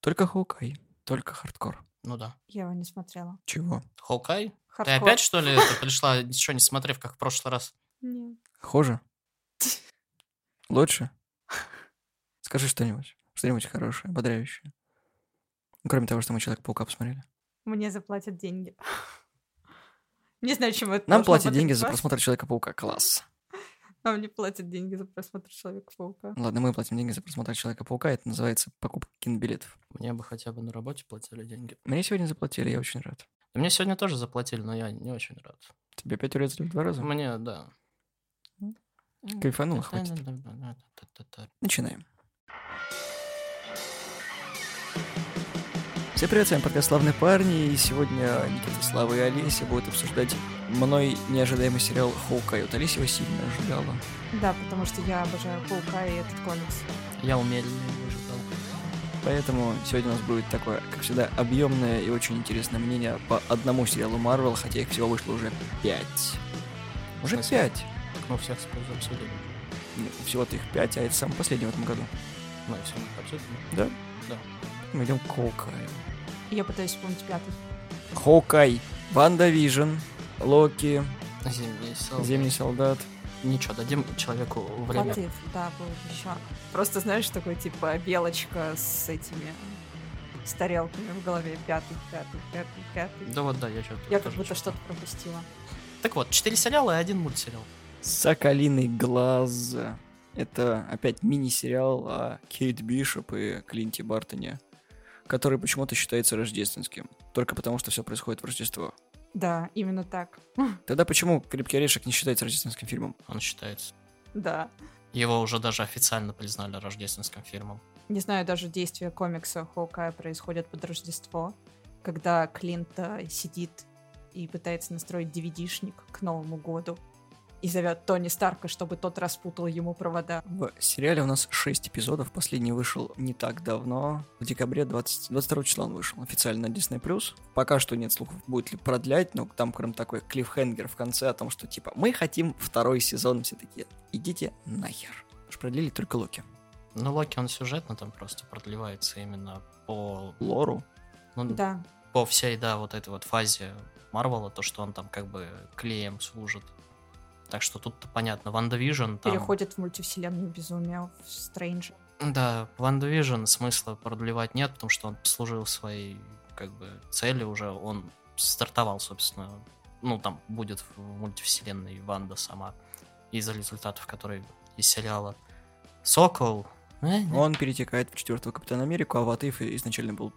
Только Hawkeye, только хардкор. Ну да. Я его не смотрела. Чего? Hawkeye? Ты Хардкор. опять, что ли, это пришла, ничего не смотрев, как в прошлый раз? Нет. Хуже? Лучше? Скажи что-нибудь. Что-нибудь хорошее, ободряющее. Ну, Кроме того, что мы Человека-паука посмотрели. Мне заплатят деньги. Не знаю, чему это Нам должно платят деньги за просмотр Человека-паука. Класс. Нам не платят деньги за просмотр Человека-паука. Ладно, мы платим деньги за просмотр Человека-паука. Это называется покупка кинобилетов. Мне бы хотя бы на работе платили деньги. Мне сегодня заплатили, я очень рад. Да Мне сегодня тоже заплатили, но я не очень рад. Тебе опять урезали в два раза? Мне, да. Кайфануло, хватит. Начинаем. Всем привет, с вами подкаст «Славные парни», и сегодня Никита, Слава и Олеся будут обсуждать мной неожидаемый сериал «Хоукай». Вот Олеся его сильно ожидала. Да, потому что я обожаю Паука и этот комикс. Я умеренно ожидал. Поэтому сегодня у нас будет такое, как всегда, объемное и очень интересное мнение по одному сериалу Марвел, хотя их всего вышло уже пять. Уже смысле? пять. Так мы всех обсудили. Ну, Всего-то их пять, а это самый последний в этом году. Мы все обсудили. Да? Да. Мы идем к Хоукаю. Я пытаюсь вспомнить пятый. Hawkeye, WandaVision, Локи, Зимний солдат. Зимний солдат. Ничего, дадим человеку время. If, да, был еще. Просто знаешь, такой типа белочка с этими с тарелками в голове. Пятый, пятый, пятый, пятый. Да вот, да, я что-то Я как тоже будто что-то пропустила. Так вот, четыре сериала и один мультсериал. Соколиный глаз. Это опять мини-сериал о Кейт Бишоп и Клинте Бартоне, который почему-то считается рождественским. Только потому, что все происходит в Рождество. Да, именно так. Тогда почему «Крепкий орешек» не считается рождественским фильмом? Он считается. Да. Его уже даже официально признали рождественским фильмом. Не знаю, даже действие комикса Хоукая происходит под Рождество, когда Клинт сидит и пытается настроить DVD-шник к Новому году и зовет Тони Старка, чтобы тот распутал ему провода. В сериале у нас 6 эпизодов. Последний вышел не так давно. В декабре 20, 22 числа он вышел официально на Disney+. Пока что нет слухов, будет ли продлять, но там кроме такой клиффхенгер в конце о том, что типа мы хотим второй сезон. Все такие, идите нахер. Что продлили только Локи. Ну, Локи, он сюжетно там просто продлевается именно по... Лору. Ну, Да, по всей, да, вот этой вот фазе Марвела, то, что он там как бы клеем служит. Так что тут понятно. WandaVision там... переходит в мультивселенную безумия в Стрэндж. Да, WandaVision смысла продлевать нет, потому что он служил своей как бы цели уже, он стартовал, собственно, ну, там будет в мультивселенной Ванда сама из-за результатов, которые из сериала. Сокол. э, Он перетекает в четвертого Капитана Америку, а Ватыф изначально был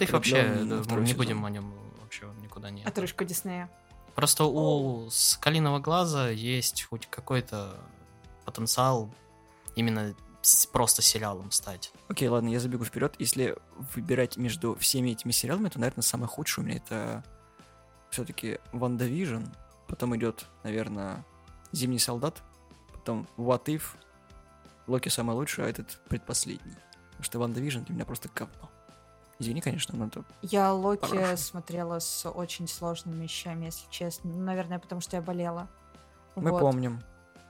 их вообще, да, второй не сезон. будем о нем вообще никуда не... Отрыжка Диснея. Просто у Скалиного глаза есть хоть какой-то потенциал именно просто сериалом стать. Окей, ладно, я забегу вперед. Если выбирать между всеми этими сериалами, то, наверное, самый худший у меня это все-таки WandaVision. Потом идет, наверное, Зимний солдат. Потом What If. Локи самый лучший, а этот предпоследний. Потому что WandaVision для меня просто говно. Извини, конечно, но это... Я Локи Хорошо. смотрела с очень сложными вещами, если честно. Ну, Наверное, потому что я болела. Мы Вот. помним.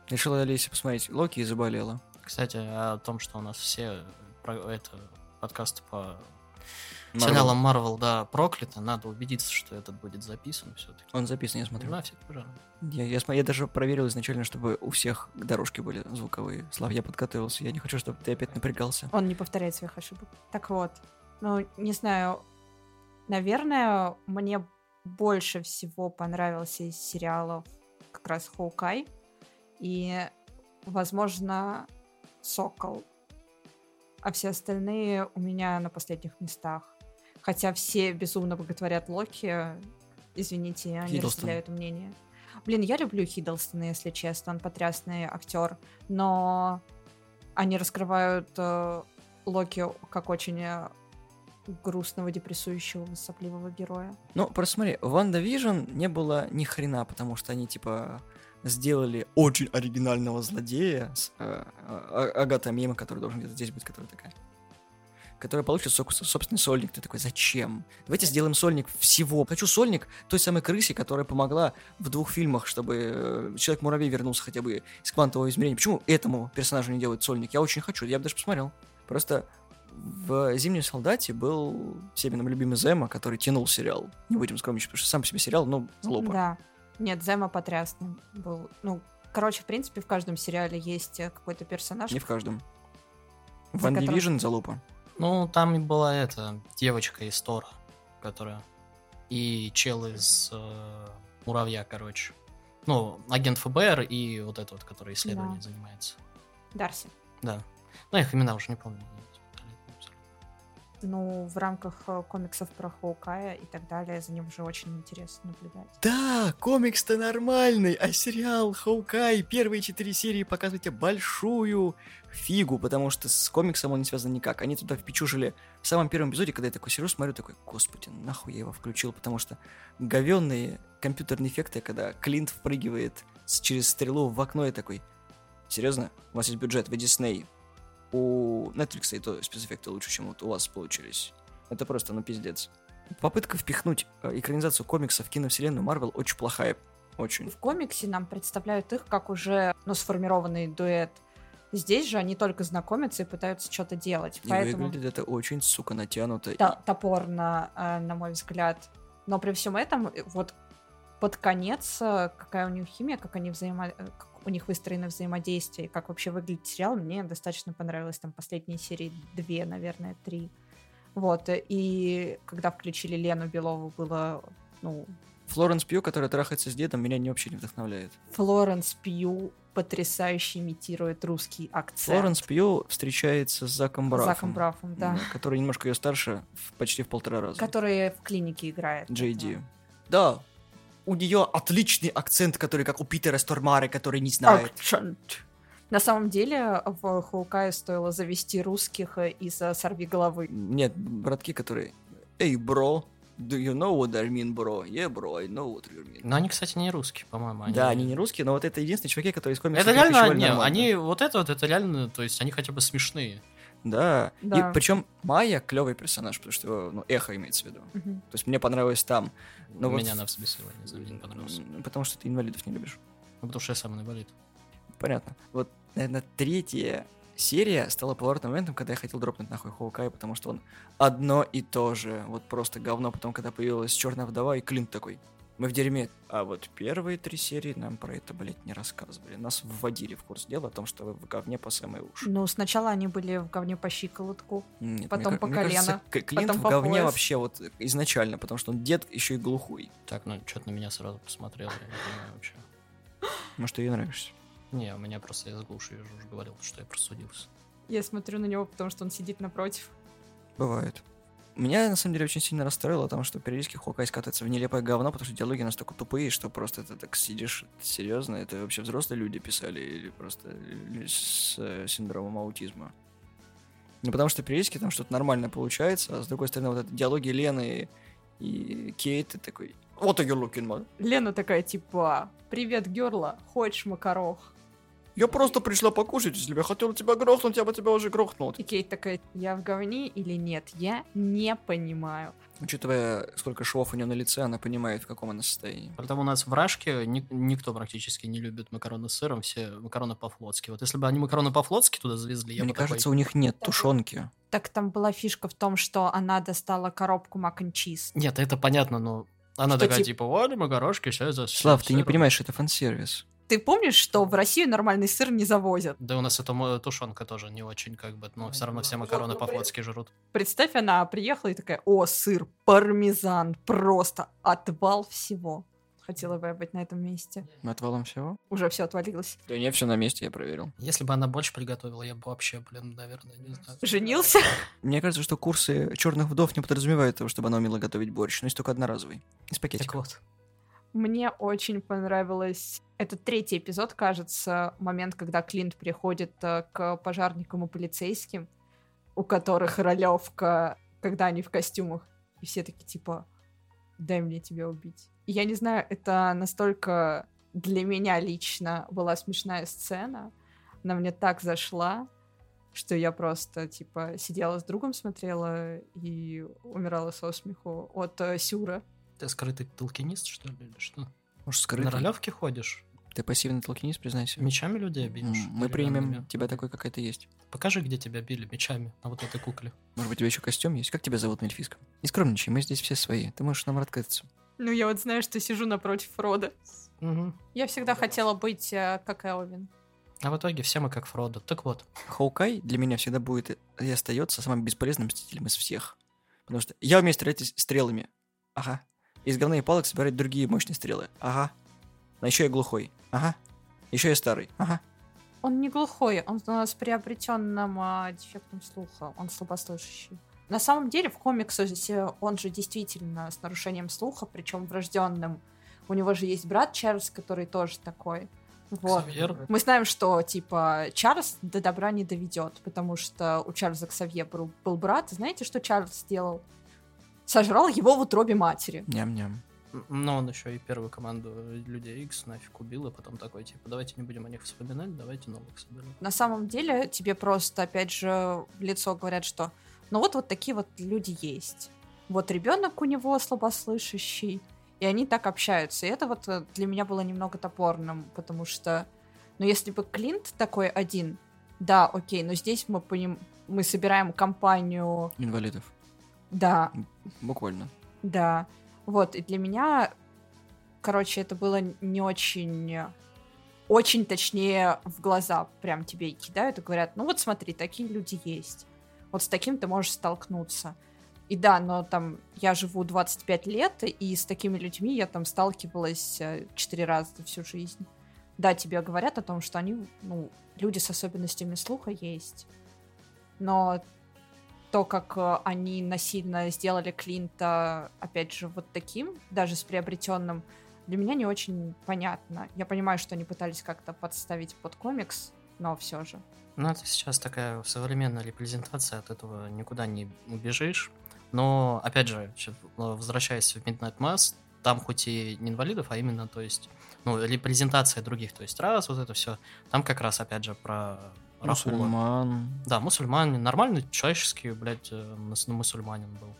Решила Олеся посмотреть Локи и заболела. Кстати, о том, что у нас все про это подкасты по Марвел. сериалам Марвел, да, прокляты, надо убедиться, что этот будет записан все-таки. Он записан, я смотрю. Нафиг, пожалуйста. Я, я, смо- я даже проверил изначально, чтобы у всех дорожки были звуковые. Слав, я подготовился. Я не хочу, чтобы ты опять напрягался. Он не повторяет своих ошибок. Так вот, ну, не знаю, наверное, мне больше всего понравился из сериалов как раз Хоукай и, возможно, Сокол. А все остальные у меня на последних местах. Хотя все безумно боготворят Локи. Извините, они Хиддлстон. разделяют мнение. Блин, я люблю Хиддлстона, если честно. Он потрясный актер. Но они раскрывают э, Локи как очень э, грустного, депрессующего, сопливого героя. Ну, просто смотри, в WandaVision не было ни хрена, потому что они, типа, сделали очень оригинального злодея с э, а- Агата Мима, который должен где-то здесь быть, которая такая. Которая получит сок- собственный сольник. Ты такой, зачем? Давайте сделаем сольник всего. Хочу сольник той самой крысе, которая помогла в двух фильмах, чтобы э, Человек-муравей вернулся хотя бы из квантового измерения. Почему этому персонажу не делают сольник? Я очень хочу, я бы даже посмотрел. Просто в «Зимнем солдате» был всеми нам любимый Зема, который тянул сериал. Не будем скромничать, потому что сам по себе сериал, ну, залупа. Да. Нет, Зема потрясный был. Ну, короче, в принципе, в каждом сериале есть э, какой-то персонаж. Не в каждом. В One которым- Division залупа. Ну, там и была эта девочка из Тора, которая... И чел из э, Муравья, короче. Ну, агент ФБР и вот этот вот, который исследованием Да. занимается. Дарси. Да. Ну, их имена уже не помню. Ну, в рамках э, комиксов про Хоукая и так далее, за ним уже очень интересно наблюдать. Да, комикс-то нормальный, а сериал Хоукай первые четыре серии показывают тебе большую фигу, потому что с комиксом он не связан никак. Они туда впечужили в самом первом эпизоде, когда я такой сижу, смотрю, такой, господи, нахуй я его включил, потому что говенные компьютерные эффекты, когда Клинт впрыгивает через стрелу в окно и такой, серьезно, у вас есть бюджет, вы Дисней, у Netflix и то спецэффекты лучше, чем вот у вас получились. Это просто, ну, пиздец. Попытка впихнуть э, экранизацию комикса в киновселенную Марвел очень плохая. Очень. В комиксе нам представляют их как уже ну, сформированный дуэт. Здесь же они только знакомятся и пытаются что-то делать. И Поэтому выглядит это очень, сука, натянуто. то- топорно, э, на мой взгляд. Но при всем этом, э, вот под конец, какая у них химия, как они взаимо... у них выстроено взаимодействие, и как вообще выглядит сериал, мне достаточно понравилось. Там последние серии две, наверное, три. Вот, и когда включили Лену Белову, было, ну, Флоренс Пью, которая трахается с дедом, меня не вообще не вдохновляет. Флоренс Пью потрясающе имитирует русский акцент. Флоренс Пью встречается с Заком Брафом. Заком Брафом, да. Который немножко ее старше, в- почти в полтора раза. Который в клинике играет. Джей. Ди. Да, у нее отличный акцент, который как у Питера Стормары, который не знает. Акцент. На самом деле в Хоукае стоило завести русских из э, «Сорви головы». Нет, братки, которые... Эй, бро, do you know what I mean, bro? Yeah, bro, I know what you mean. Но они, кстати, не русские, по-моему. Да, они не русские, но вот это единственные чуваки, которые из комиксов Это реально, не, они вот это вот, это реально, то есть они хотя бы смешные. Да. Да. И причем Майя клевый персонаж, потому что ну, эхо имеется в виду. Мгм. То есть мне понравилось там. Но вот Меня в- на собеседовании за не понравился. Потому что ты инвалидов не любишь. Ну, потому что я сам инвалид. Понятно. Вот, наверное, третья серия стала поворотным моментом, когда я хотел дропнуть нахуй Хоукай, потому что он одно и то же. Вот просто говно. Потом, когда появилась Черная вдова, и Клинт такой. Мы в дерьме. А вот первые три серии нам про это, блядь, не рассказывали. Нас вводили в курс дела о том, что вы в говне по самые уши. Ну, сначала они были в говне по щиколотку. Нет, потом мне, по мне кажется, колено, К- Клинт потом в по говне пояс. вообще вот изначально, потому что он дед еще и глухой. Так, ну, что-то на меня сразу посмотрел, я не понимаю вообще. Может, ты ей нравишься. Не, у меня просто я с глуши, я же уже говорил, что я просудился. Я смотрю на него, потому что он сидит напротив. Бывает. Меня, на самом деле, очень сильно расстроило, потому что периодически Хокай скатывается в нелепое говно, потому что диалоги настолько тупые, что просто ты так сидишь, серьезно, это вообще взрослые люди писали или просто с э, синдромом аутизма. Ну, потому что периодически там что-то нормально получается, а с другой стороны, вот это диалоги Лены и Кейт, ты такой, what are you looking, man? Лена такая, типа, «Привет, Герла, хочешь макарох?» Я просто пришла покушать, если бы я хотела тебя грохнуть, я бы тебя уже грохнул. И Кейт такая, «Я в говне или нет? Я не понимаю». Учитывая, сколько швов у нее на лице, она понимает, в каком она состоянии. Потом у нас в Рашке ни- никто практически не любит макароны с сыром, все макароны по-флотски. Вот если бы они макароны по-флотски туда завезли, я Мне бы такой, кажется, у них нет тушенки. Так там была фишка в том, что она достала коробку мак чиз. Нет, это понятно, но она Что такая, тип- типа, вот макарошки, все это... с Слав, ты не сыром». понимаешь, что это фан-сервис. Ты помнишь, что в Россию нормальный сыр не завозят? Да у нас эта мо- тушенка тоже не очень, как бы, но все равно все макароны по-флотски жрут. Представь, она приехала и такая, о, сыр, пармезан, просто отвал всего. Хотела бы я быть на этом месте. Отвалом всего? Уже все отвалилось. Да не, все на месте, я проверил. Если бы она больше приготовила, я бы вообще, блин, наверное, не знаю. Женился? Мне кажется, что курсы черных вдов не подразумевают того, чтобы она умела готовить борщ, но есть только одноразовый. Из Так пакетика. вот. Мне очень понравилось... Это третий эпизод, кажется, момент, когда Клинт приходит э, к пожарникам и полицейским, у которых ролевка, когда они в костюмах. И все такие типа, дай мне тебя убить. И я не знаю, это настолько для меня лично была смешная сцена. Она мне так зашла, что я просто, типа, сидела с другом, смотрела и умирала со смеху от э, Сюра. Ты скрытый толкинист, что ли, или что? Может, На скрытый? ролевке ходишь? Ты пассивный толкинист, признайся. Мечами людей обидишь? Мы примем камнями? тебя такой, какая ты есть. Покажи, где тебя били мечами на вот этой кукле. Может быть, у тебя еще костюм есть? Как тебя зовут на эльфийском? Не скромничай, мы здесь все свои. Ты можешь нам открыться. Ну, я вот знаю, что сижу напротив Рода. Мгм. Я всегда хотела быть э, как Элвин. А в итоге все мы как Фродо. Так вот, Хоукай для меня всегда будет и остается самым бесполезным мстителем из всех. Потому что я умею стрелять стрелами. Ага. Из говна и палок собирать другие мощные стрелы. Ага. А еще я глухой. Ага. Еще я старый. Ага. Он не глухой, он с приобретенным а, дефектом слуха, он слабослышащий. На самом деле в комиксе он же действительно с нарушением слуха, причем врожденным. У него же есть брат Чарльз, который тоже такой. Вот. Ксавьер, Мы знаем, что, типа, Чарльз до добра не доведет, потому что у Чарльза Ксавье был, был брат. Знаете, что Чарльз сделал? Сожрал его в утробе матери. Ням-ням. но он еще и первую команду Людей Икс нафиг убил, и потом такой, типа, давайте не будем о них вспоминать, давайте новых соберем. На самом деле тебе просто, опять же, в лицо говорят, что ну вот вот такие вот люди есть. Вот ребенок у него слабослышащий, и они так общаются. И это вот э, для меня было немного топорным, потому что, ну если бы Клинт такой один, да, окей, но здесь мы поним... мы собираем компанию, Инвалидов. Да, Буквально. да. Вот, и для меня, короче, это было не очень... Очень точнее в глаза прям тебе кидают и говорят, ну вот смотри, такие люди есть. Вот с таким ты можешь столкнуться. И да, но там я живу 25 лет, и с такими людьми я там сталкивалась э, 4 раза за всю жизнь. Да, тебе говорят о том, что они, ну, люди с особенностями слуха есть. Но то, как э, они насильно сделали Клинта, опять же, вот таким, даже с приобретенным, для меня не очень понятно. Я понимаю, что они пытались как-то подставить под комикс, но все же. Ну, это сейчас такая современная репрезентация, от этого никуда не убежишь. Но, опять же, чё- возвращаясь в Midnight Mass, там хоть и не инвалидов, а именно, то есть, ну, репрезентация других, то есть раз, вот это все. Там как раз, опять же, про Рахула. Мусульман. Да, мусульманин, нормальный, человеческий, блядь, э, мус- мусульманин был.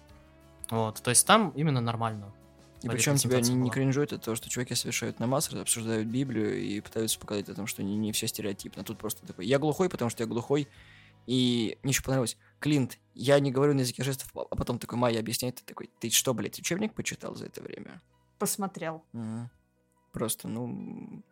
Вот, то есть там именно нормально. И причем тебя не, не кринжует от того, что чуваки совершают намаз, обсуждают Библию и пытаются показать о том, что не, не все стереотипно. Тут просто такой, я глухой, потому что я глухой. И мне еще понравилось, Клинт, я не говорю на языке жестов, а потом такой, Майя объясняет, ты такой, ты что, блядь, учебник почитал за это время? Посмотрел. Мгм. Просто, ну...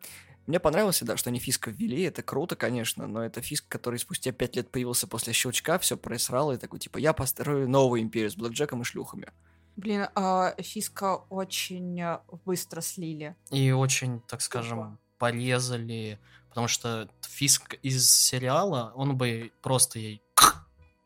Мне понравилось, да, что они фиска ввели, это круто, конечно, но это фиск, который спустя пять лет появился после щелчка, все просрал, и такой, типа, я построю новую империю с блэкджеком и шлюхами. Блин, а, Фиска очень э, быстро слили. И очень, так скажем, порезали, потому что Фиск из сериала, он бы просто ей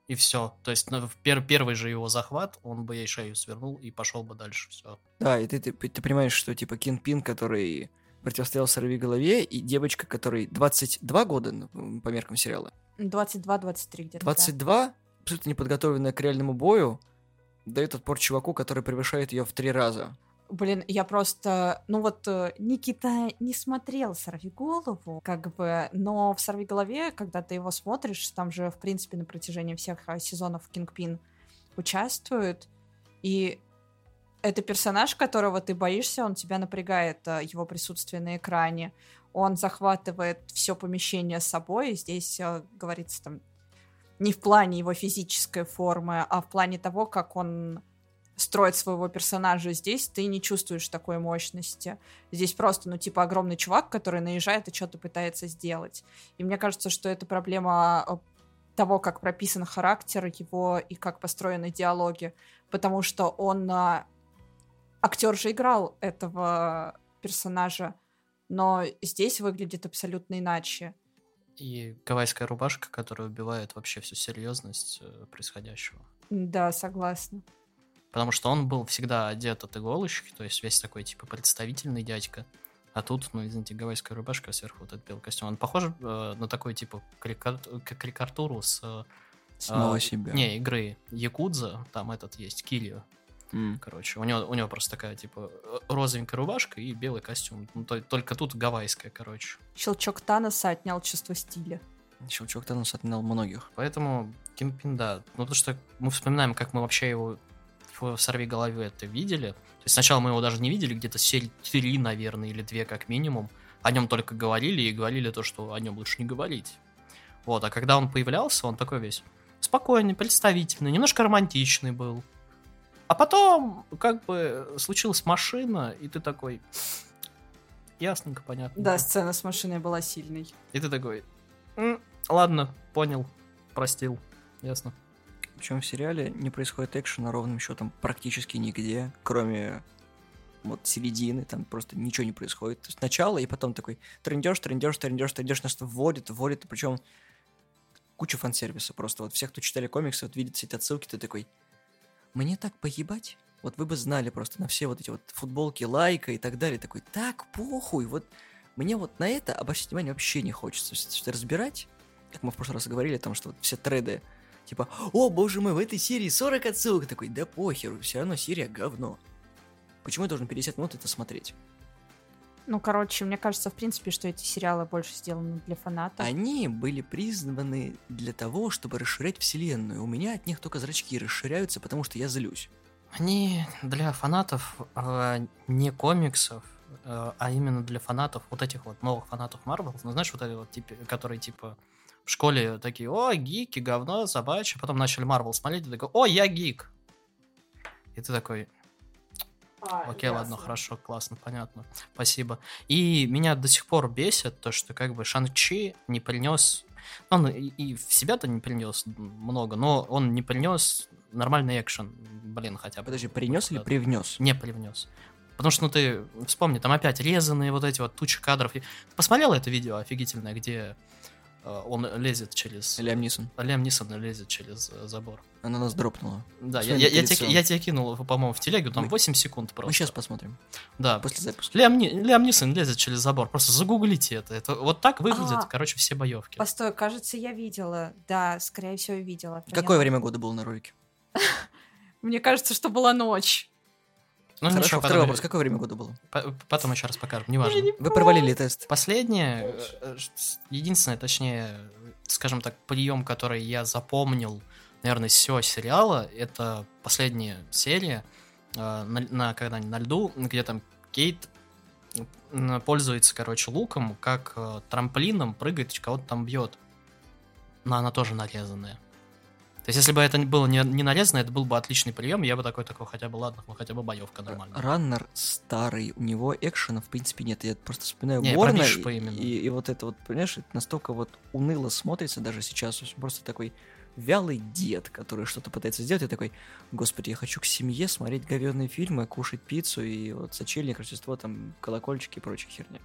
и все. То есть ну, в пер- первый же его захват, он бы ей шею свернул и пошел бы дальше. Все. Да, и ты, ты, ты понимаешь, что, типа, Кинпин, который противостоял Сорви голове, и девочка, которой 22 года ну, по меркам сериала, 22-23 где-то. да. 22, абсолютно неподготовленная к реальному бою, дает отпор чуваку, который превышает ее в три раза. Блин, я просто... Ну вот э, Никита не смотрел «Сорви голову», как бы, но в «Сорви голове», когда ты его смотришь, там же, в принципе, на протяжении всех э, сезонов Кингпин участвует, и это персонаж, которого ты боишься, он тебя напрягает, э, его присутствие на экране. Он захватывает все помещение с собой, и здесь э, говорится там не в плане его физической формы, а в плане того, как он строит своего персонажа. Здесь ты не чувствуешь такой мощности. Здесь просто, ну, типа, огромный чувак, который наезжает и что-то пытается сделать. И мне кажется, что это проблема э, того, как прописан характер его и как построены диалоги. Потому что он... Актер же играл этого персонажа, но здесь выглядит абсолютно иначе. И гавайская рубашка, которая убивает вообще всю серьезность э, происходящего. Да, согласна. Потому что он был всегда одет от иголочки, то есть весь такой, типа, представительный дядька. А тут, ну, извините, гавайская рубашка, а сверху вот этот белый костюм. Он похож э, на такой, типа, карика- к- карикатуру с... э, Самого а, себя. Не, игры Якудза, там этот есть, Килью, М. короче. У него, у него просто такая, типа, розовенькая рубашка и белый костюм. Ну, то- только тут гавайская, короче. Щелчок Таноса отнял чувство стиля. Щелчок Танос отнял многих. Поэтому Кингпин, да. Ну, потому что мы вспоминаем, как мы вообще его в «Сорви голове» это видели. То есть сначала мы его даже не видели, где-то серии три, наверное, или две как минимум. о нем только говорили и говорили то, что о нем лучше не говорить. Вот, а когда он появлялся, он такой весь спокойный, представительный, немножко романтичный был. А потом, как бы, случилась машина, и ты такой... Ясненько, понятно. Да, сцена с машиной была сильной. И ты такой... «М, ладно, понял, простил. Ясно. Причем в сериале не происходит экшена ровным счетом практически нигде, кроме вот середины, там просто ничего не происходит. То есть начало, и потом такой трендеж, трендеж, трендеж, трендеж, нас вводит, вводит, причем куча фан-сервиса просто. Вот всех, кто читали комиксы, вот видят все эти отсылки, ты такой, мне так поебать? Вот вы бы знали просто на все вот эти вот футболки лайка и так далее. Такой, так, похуй, вот мне вот на это обращать внимание вообще не хочется. То есть, что разбирать, как мы в прошлый раз говорили, там, что вот все треды, типа, о, боже мой, в этой серии 40 отсылок. Такой, да похеру, все равно серия говно. Почему я должен 50 минут это смотреть? Ну, короче, мне кажется, в принципе, что эти сериалы больше сделаны для фанатов. Они были призваны для того, чтобы расширять вселенную. У меня от них только зрачки расширяются, потому что я злюсь. Они для фанатов э, не комиксов, э, а именно для фанатов, вот этих вот новых фанатов Марвел, ну, знаешь, вот эти вот, типа, которые, типа, в школе такие, о, гики, говно, собачье, потом начали Марвел смотреть, и такой, о, я гик. И ты такой, Окей, ладно, хорошо, классно, понятно. Спасибо. И меня до сих пор бесит то, что как бы Шанг-Чи не принес... Он и, и в себя-то не принес много, но он не принес нормальный экшен, блин, хотя бы. Подожди, принес или привнес? Не привнес. Потому что, ну, ты вспомни, там опять резанные вот эти вот тучи кадров. Ты посмотрел это видео офигительное, где он лезет через... Лям Нисон. Лем Нисон лезет через э, забор. Она нас дропнула. Да, я, я, я, тебе, я тебе кинул, по-моему, в телегу, там Мы- 8 секунд просто. Мы сейчас посмотрим. Да, После запуска. Лям, Лям Нисон лезет через забор. Просто загуглите это. это вот так выглядят, А. короче, все боевки. Постой, кажется, я видела. Да, скорее всего, видела. про Какое время года было на ролике? Мне кажется, что была ночь. Ну, Хорошо, ничего, второй потом, вопрос. Какое время года было? по- потом еще раз покажем, неважно. Не Вы провалили тест. Последнее, э, э, единственное, точнее, скажем так, прием, который я запомнил, наверное, из всего сериала, это последняя серия, э, на, на- когда они на льду, где там Кейт пользуется, короче, луком, как трамплином, прыгает и кого-то там бьет. Но она тоже нарезанная. То есть, если бы это было не, не нарезано, это был бы отличный прием, я бы такой такой, хотя бы ладно, ну хотя бы боевка нормальная. Раннер старый, у него экшена в принципе нет. Я просто вспоминаю Не, Борна, и, и, и вот это вот, понимаешь, это настолько вот уныло смотрится даже сейчас. Просто такой вялый дед, который что-то пытается сделать, и такой, господи, я хочу к семье смотреть говёные фильмы, кушать пиццу и вот сочельник, Рождество, там, колокольчики и прочая херня.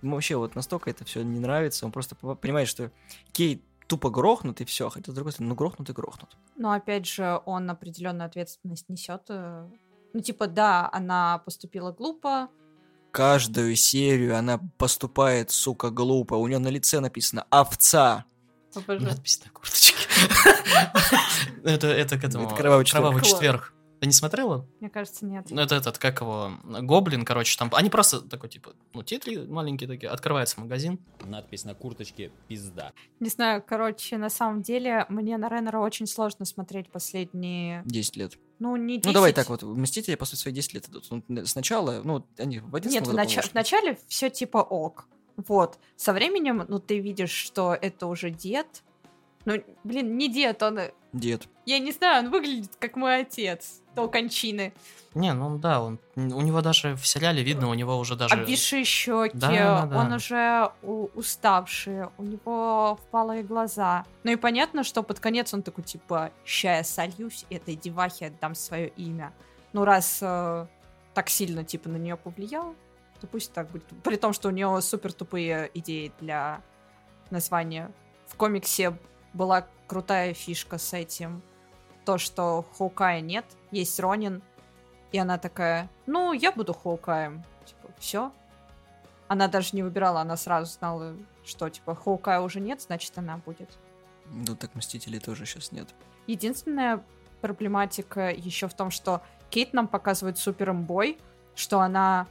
Ему вообще вот настолько это все не нравится, он просто по- понимает, что Кейт тупо грохнут и все, хотя с другой стороны, ну грохнут и грохнут. Но опять же, он определенную ответственность несет. э, Ну, типа, да, она поступила глупо. Каждую серию она поступает, сука, глупо. У нее на лице написано «овца». Обожаю. Надпись на курточке. Это это к этому... Это «Кровавый четверг». Ты не смотрела? Мне кажется, нет. Ну, это этот, как его, Гоблин, короче, там... Они просто такой, типа, ну, титры маленькие такие, открывается магазин. Надпись на курточке «Пизда». Не знаю, короче, на самом деле, мне на Реннера очень сложно смотреть последние... 10 лет. Ну, не 10. Ну, давай так вот, Мстители после свои 10 лет идут. Ну, сначала, ну, они в 11 Нет, в, нач- в начале все типа ок. Вот. Со временем, ну, ты видишь, что это уже дед. Ну, блин, не дед, он... э, Дед. Я не знаю, он выглядит как мой отец до кончины. Не, ну да, он, у него даже в сериале видно, у него уже даже... Обвисшие щеки, Да, да, да. он уже у- уставший, у него впалые глаза. Ну и понятно, что под конец он такой, типа, ща я сольюсь, этой девахе отдам свое имя. Ну раз э, так сильно, типа, на нее повлиял, то пусть так будет. При том, что у нее супер тупые идеи для названия. В комиксе была крутая фишка с этим. То, что Хоукая нет, есть Ронин, и она такая, ну, я буду Хоукаем. Типа, все. Она даже не выбирала, она сразу знала, что, типа, Хоукая уже нет, значит, она будет. Ну, так Мстителей тоже сейчас нет. Единственная проблематика еще в том, что Кейт нам показывает супер бой, что она...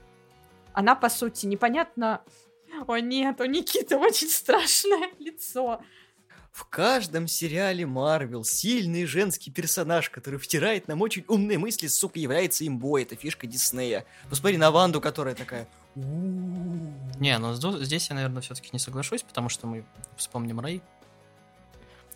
Она, по сути, непонятно... О нет, у Никиты очень страшное лицо. В каждом сериале Марвел сильный женский персонаж, который втирает нам очень умные мысли, сука, является имбой. Это фишка Диснея. Посмотри на Ванду, которая такая, Не, зду- здесь я, наверное, все-таки не соглашусь, потому что мы вспомним Рэй.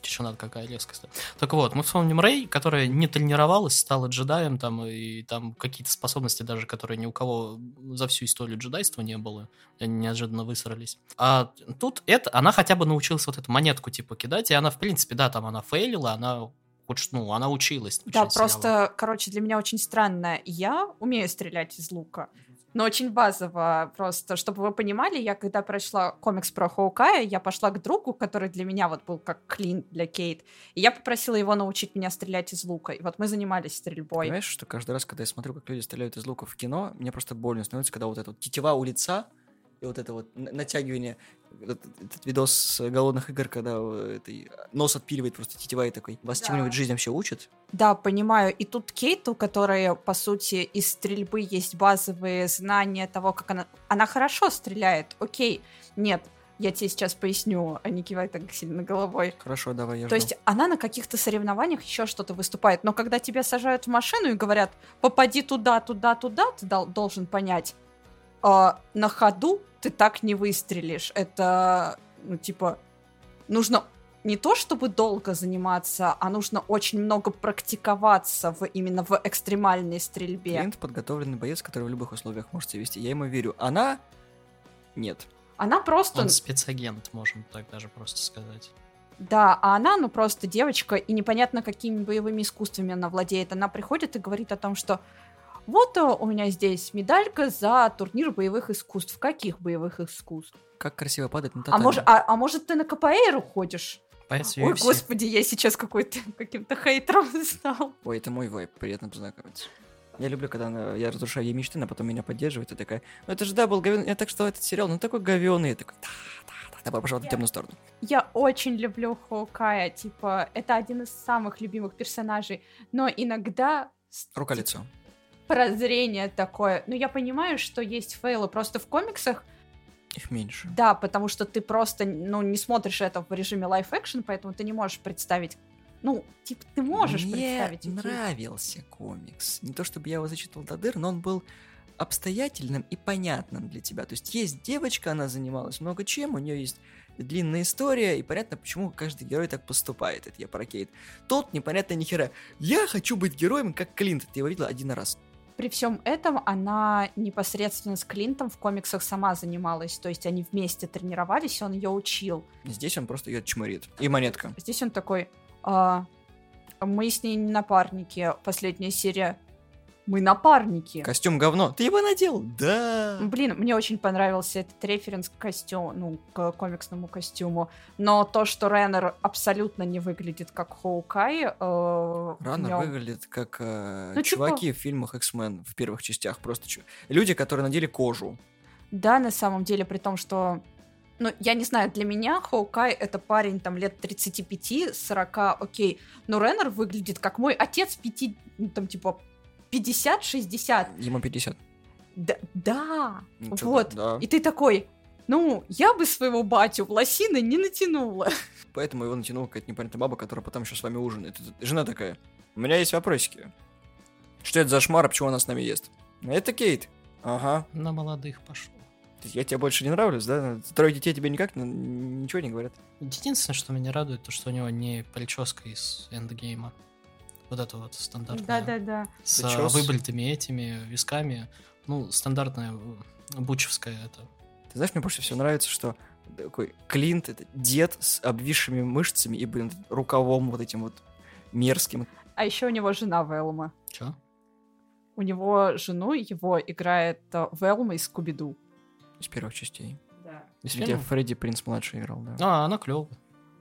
Тишина какая резкая. стала. Так вот, мы вспомним Рэй, которая не тренировалась, стала джедаем, там, и там какие-то способности даже, которые ни у кого за всю историю джедайства не было. Они неожиданно высрались. А тут это, она хотя бы научилась вот эту монетку, типа, кидать, и она, в принципе, да, там она фейлила, она хоть, ну, она училась. Да, просто, сериалу. короче, для меня очень странно. Я умею стрелять из лука, но очень базово. Просто, чтобы вы понимали, я когда прочла комикс про Хоукая, я пошла к другу, который для меня вот был как клин для Кейт, и я попросила его научить меня стрелять из лука. И вот мы занимались стрельбой. Понимаешь, что каждый раз, когда я смотрю, как люди стреляют из лука в кино, мне просто больно становится, когда вот эта вот тетива у лица и вот это вот натягивание, этот, этот видос с голодных игр, когда э, этой, нос отпиливает просто тетива и такой, вас Да. чему-нибудь жизнь вообще учит? Да, понимаю. И тут Кейт, у которой, по сути, из стрельбы есть базовые знания того, как она... Она хорошо стреляет, окей. Нет, я тебе сейчас поясню, а не кивай так сильно головой. Хорошо, давай, я То жду. есть она на каких-то соревнованиях еще что-то выступает, но когда тебя сажают в машину и говорят, попади туда, туда, туда, ты дол- должен понять, а, на ходу ты так не выстрелишь. Это, ну, типа, нужно не то чтобы долго заниматься, а нужно очень много практиковаться в, именно в экстремальной стрельбе. Клиент подготовленный боец, который в любых условиях может себя вести. Я ему верю. Она... Нет. Она просто... Он спецагент, можем так даже просто сказать. Да, а она, ну, просто девочка, и непонятно, какими боевыми искусствами она владеет. Она приходит и говорит о том, что вот э, у меня здесь медалька за турнир боевых искусств. Каких боевых искусств? Как красиво падать на А, татами. может, а, а может, ты на КПР уходишь? Боец Ой, господи, я сейчас какой-то каким-то хейтером стал. Ой, это мой вайп, приятно познакомиться. Я люблю, когда она- я разрушаю ей мечты, а потом меня поддерживает и такая, ну это же да, был говен, я так что этот сериал, ну такой говёный, я такой, да, да, да, давай, пожалуй, на темную сторону. Я очень люблю Хоукая, типа, это один из самых любимых персонажей, но иногда Рука-лицо. Прозрение такое. Ну, я понимаю, что есть фейлы, просто в комиксах Их меньше. Да, потому что ты просто, ну, не смотришь это в режиме live-action, поэтому ты не можешь представить. Ну, типа, ты можешь Мне представить. окей. нравился комикс. Не то чтобы я его зачитывал до дыр, но он был обстоятельным и понятным для тебя. То есть есть девочка, она занималась много чем, у нее есть длинная история, и понятно, почему каждый герой так поступает. Это я про Кейт. Тот непонятно ни хера. Я хочу быть героем, как Клинт. Ты его видела один раз. При всем этом она непосредственно с Клинтом в комиксах сама занималась. То есть они вместе тренировались, он ее учил. Здесь он просто ее чморит. И монетка. Здесь он такой, «А, мы с ней не напарники. Последняя серия. Мы напарники. Костюм говно. Ты его надел? Да. Блин, мне очень понравился этот референс к костюму, ну, к комиксному костюму. Но то, что Реннер абсолютно не выглядит как Хоукай, э, Рано нём- выглядит как э, Ну, типа- чуваки в фильмах X-Men в первых частях. Просто чу- люди, которые надели кожу. Да, на самом деле, при том, что... Ну, я не знаю, для меня Хоукай это парень там лет 35-40, окей. Но Реннер выглядит как мой отец 5, ну, там типа 50-60. Ему 50. Да, да, Ну, чё, вот. Да. И ты такой, ну, я бы своего батю в лосины не натянула. Поэтому его натянула какая-то непонятная баба, которая потом еще с вами ужинает. Жена такая, у меня есть вопросики. Что это за шмара, почему она с нами ест? Это Кейт. Ага. На молодых пошел. Я тебе больше не нравлюсь, да? Трое детей тебе никак ничего не говорят. Единственное, что меня радует, то, что у него не прическа из эндгейма. Вот это вот стандартная. Да-да-да. С выбритыми этими висками. Ну, стандартная э, бучевская это. Ты знаешь, мне больше всего нравится, что такой Клинт, это дед с обвисшими мышцами и, блин, рукавом вот этим вот мерзким. А еще у него жена Велма. Чё? У него жену его играет э, Велма из Скуби-Ду. Из первых частей. Да. Из Где фильма? Фредди Принц младший играл, да. А, она клевая.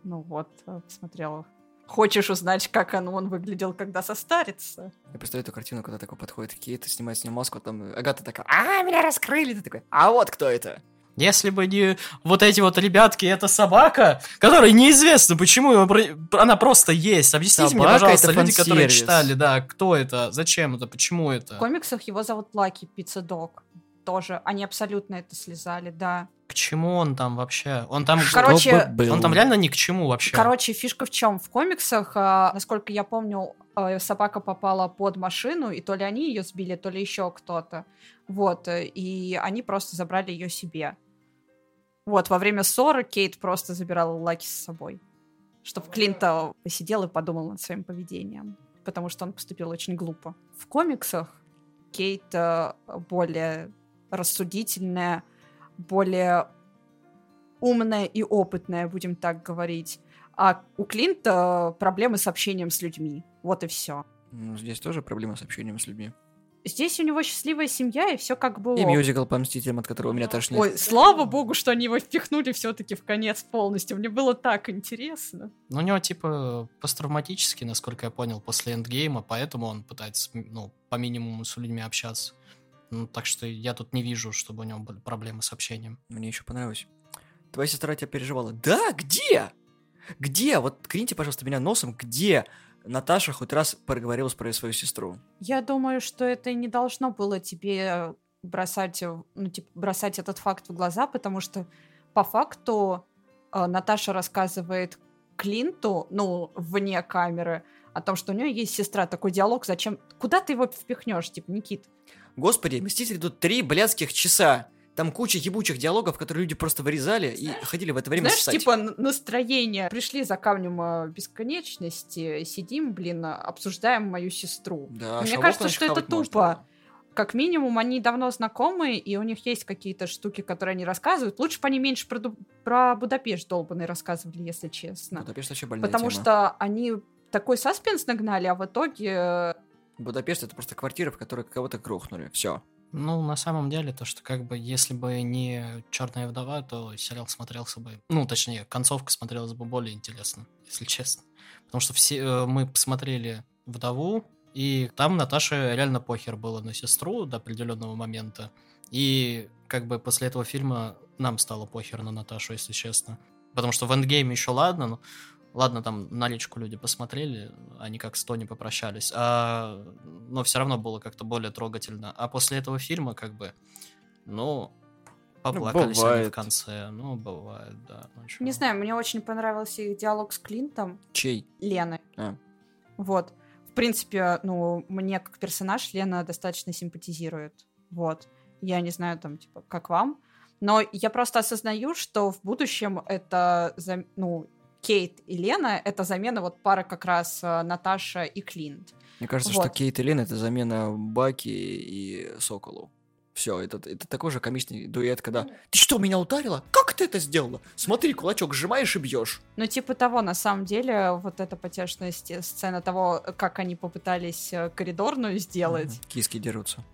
Ну вот, э, посмотрела. Хочешь узнать, как он, он выглядел, когда состарится? Я представляю эту картину, когда такой подходит Кейт, снимает с нее маску, там Агата такая, а, меня раскрыли, ты такой, а вот кто это? Если бы не вот эти вот ребятки, это собака, которая неизвестно, почему она просто есть. Объясните мне, Собака пожалуйста, это люди, которые читали, да, кто это, зачем это, почему это. В комиксах его зовут Лаки Пицца Дог. Тоже. Они абсолютно это слезали, да. К чему он там вообще? Он там... Короче, был. Он там реально ни к чему вообще. Короче, фишка в чем? В комиксах, а, насколько я помню, э, собака попала под машину, и то ли они ее сбили, то ли еще кто-то. Вот, э, и они просто забрали ее себе. Вот, во время ссоры Кейт просто забирала Лаки с собой. Чтобы Клинта посидел и подумал над своим поведением. Потому что он поступил очень глупо. В комиксах Кейт э, более рассудительная, более умная и опытная, будем так говорить. А у Клинта проблемы с общением с людьми. Вот и все. Ну, здесь тоже проблема с общением с людьми. Здесь у него счастливая семья, и все как было. И мюзикл по Мстителям, от которого меня тошнит. Ой, слава богу, что они его впихнули все-таки в конец полностью. Мне было так интересно. Ну, у него, типа, посттравматически, насколько я понял, после эндгейма, поэтому он пытается, ну, по минимуму с людьми общаться. Ну, так что я тут не вижу, чтобы у него были проблемы с общением. Мне еще понравилось. Твоя сестра тебя переживала. Да, где? Где? Вот клините, пожалуйста, меня носом, где Наташа хоть раз проговорилась про свою сестру? Я думаю, что это не должно было тебе бросать, э, ну, типа, бросать этот факт в глаза, потому что по факту э, Наташа рассказывает Клинту, ну, вне камеры, о том, что у нее есть сестра. Такой диалог, зачем? Куда ты его впихнешь, типа, Никит? Господи, Мстители тут три блядских часа. Там куча ебучих диалогов, которые люди просто вырезали и ходили в это время Знаешь, ссать. типа настроение. Пришли за камнем э, бесконечности, сидим, блин, обсуждаем мою сестру. Да, Мне кажется, что это можно. тупо. Как минимум, они давно знакомы, и у них есть какие-то штуки, которые они рассказывают. Лучше бы они меньше про, про Будапешт долбанный рассказывали, если честно. Будапешт вообще больная Потому тема. что они такой саспенс нагнали, а в итоге... Будапешт это просто квартира, в которой кого-то грохнули. Все. Ну, на самом деле, то, что как бы, если бы не Черная вдова, то сериал смотрелся бы, ну, точнее, концовка смотрелась бы более интересно, если честно. Потому что все э, мы посмотрели вдову, и там Наташе реально похер было на сестру до определенного момента. И как бы после этого фильма нам стало похер на Наташу, если честно. Потому что в эндгейме еще ладно, но Ладно, там наличку люди посмотрели, они как с Тони попрощались, а, но все равно было как-то более трогательно. А после этого фильма, как бы, ну, поплакались они бывает. в конце. Ну, бывает, да. ну. Не знаю, мне очень понравился их диалог с Клинтом, Чей? Лены. А. Вот. В принципе, ну, мне как персонаж Лена достаточно симпатизирует. Вот. Я не знаю, там, типа, как вам. Но я просто осознаю, что в будущем это, ну, Кейт и Лена — это замена вот пары как раз э, Наташа и Клинт. Мне кажется, Вот. что Кейт и Лен это замена Баки и Соколу. Все, это, это такой же комичный дуэт, когда «Ты что, меня ударила? Как ты это сделала? Смотри, кулачок сжимаешь и бьешь». Ну, типа того, на самом деле, вот эта потешная сцена того, как они попытались э, коридорную сделать. Киски дерутся.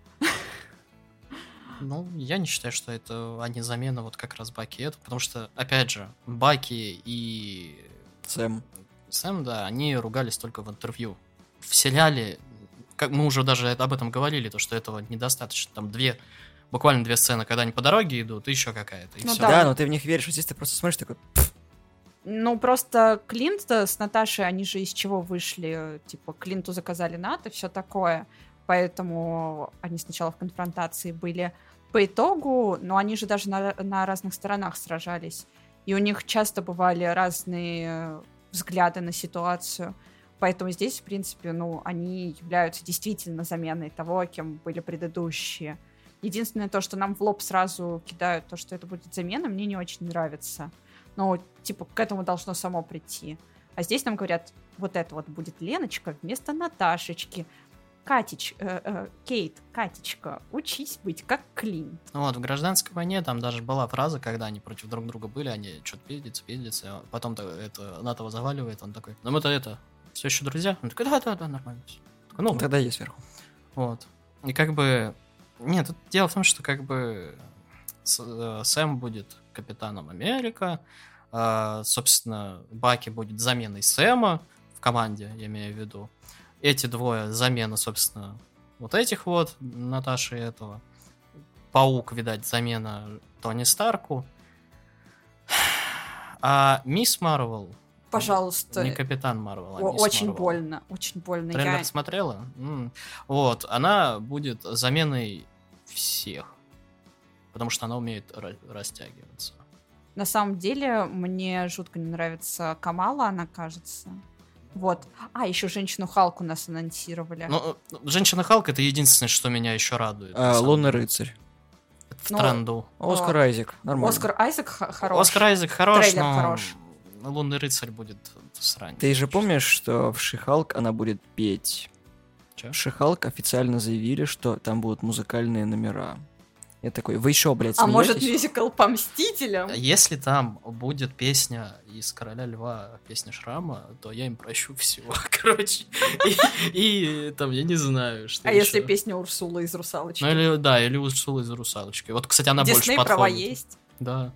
Ну, я не считаю, что это они замена вот как раз Баки и это, потому что, опять же, Баки и Сэм. Сэм, да, они ругались только в интервью. В сериале, как мы уже даже об этом говорили, то, что этого недостаточно. Там две, буквально две сцены, когда они по дороге идут, и еще какая-то. И Ну всё. Да. Да, но ты в них веришь. А здесь ты просто смотришь такой Ну, просто Клинт с Наташей, они же из чего вышли? Типа, Клинту заказали НАТО, все такое. Поэтому они сначала в конфронтации были. По итогу, ну, они же даже на, на разных сторонах сражались. И у них часто бывали разные взгляды на ситуацию. Поэтому здесь, в принципе, ну, они являются действительно заменой того, кем были предыдущие. Единственное то, что нам в лоб сразу кидают, то, что это будет замена, мне не очень нравится. Ну, типа, к этому должно само прийти. А здесь нам говорят, вот это вот будет Леночка вместо Наташечки. Катич, э, э, Кейт, Катечка, учись быть как Клин. Ну вот, в гражданской войне там даже была фраза, когда они против друг друга были, они что-то пиздятся, пиздятся, а потом то- это НАТО заваливает, он такой, ну мы-то это, все еще друзья? Он такой, да-да-да, нормально всё». Такой, ну, «Ну, тогда я сверху. Вот. И как бы... Нет, тут дело в том, что как бы С- э, Сэм будет капитаном Америка, а, собственно, Баки будет заменой Сэма в команде, я имею в виду. Эти двое замена, собственно, вот этих вот, Наташи и этого. Паук, видать, замена Тони Старку. А Мисс Марвел... Пожалуйста. Не Капитан Марвел, а О, Мисс очень Марвел. больно, очень больно. Трейлер Я... смотрела? М. Вот, она будет заменой всех. Потому что она умеет ра- растягиваться. На самом деле, мне жутко не нравится Камала, она кажется. Вот. А, еще женщину Халк у нас анонсировали. Ну, э, Женщина Халк это единственное, что меня еще радует. А, Лунный рыцарь. В Ну, тренду. Оскар Айзек. Нормально. Оскар Айзек хорош. Оскар Айзек хорош, Трейлер но хорош. Лунный рыцарь будет срань. Ты же помнишь, что в Шихалк она будет петь? Чё? В Шихалк официально заявили, что там будут музыкальные номера. Я такой, вы еще, блядь, А может мюзикл по Мстителям? Если там будет песня из Короля Льва, песня Шрама, то я им прощу всего, короче. И, там, я не знаю, что А если песня Урсула из «Русалочки»? Ну или, да, или Урсула из «Русалочки». Вот, кстати, она больше Дисней подходит. права есть. Да.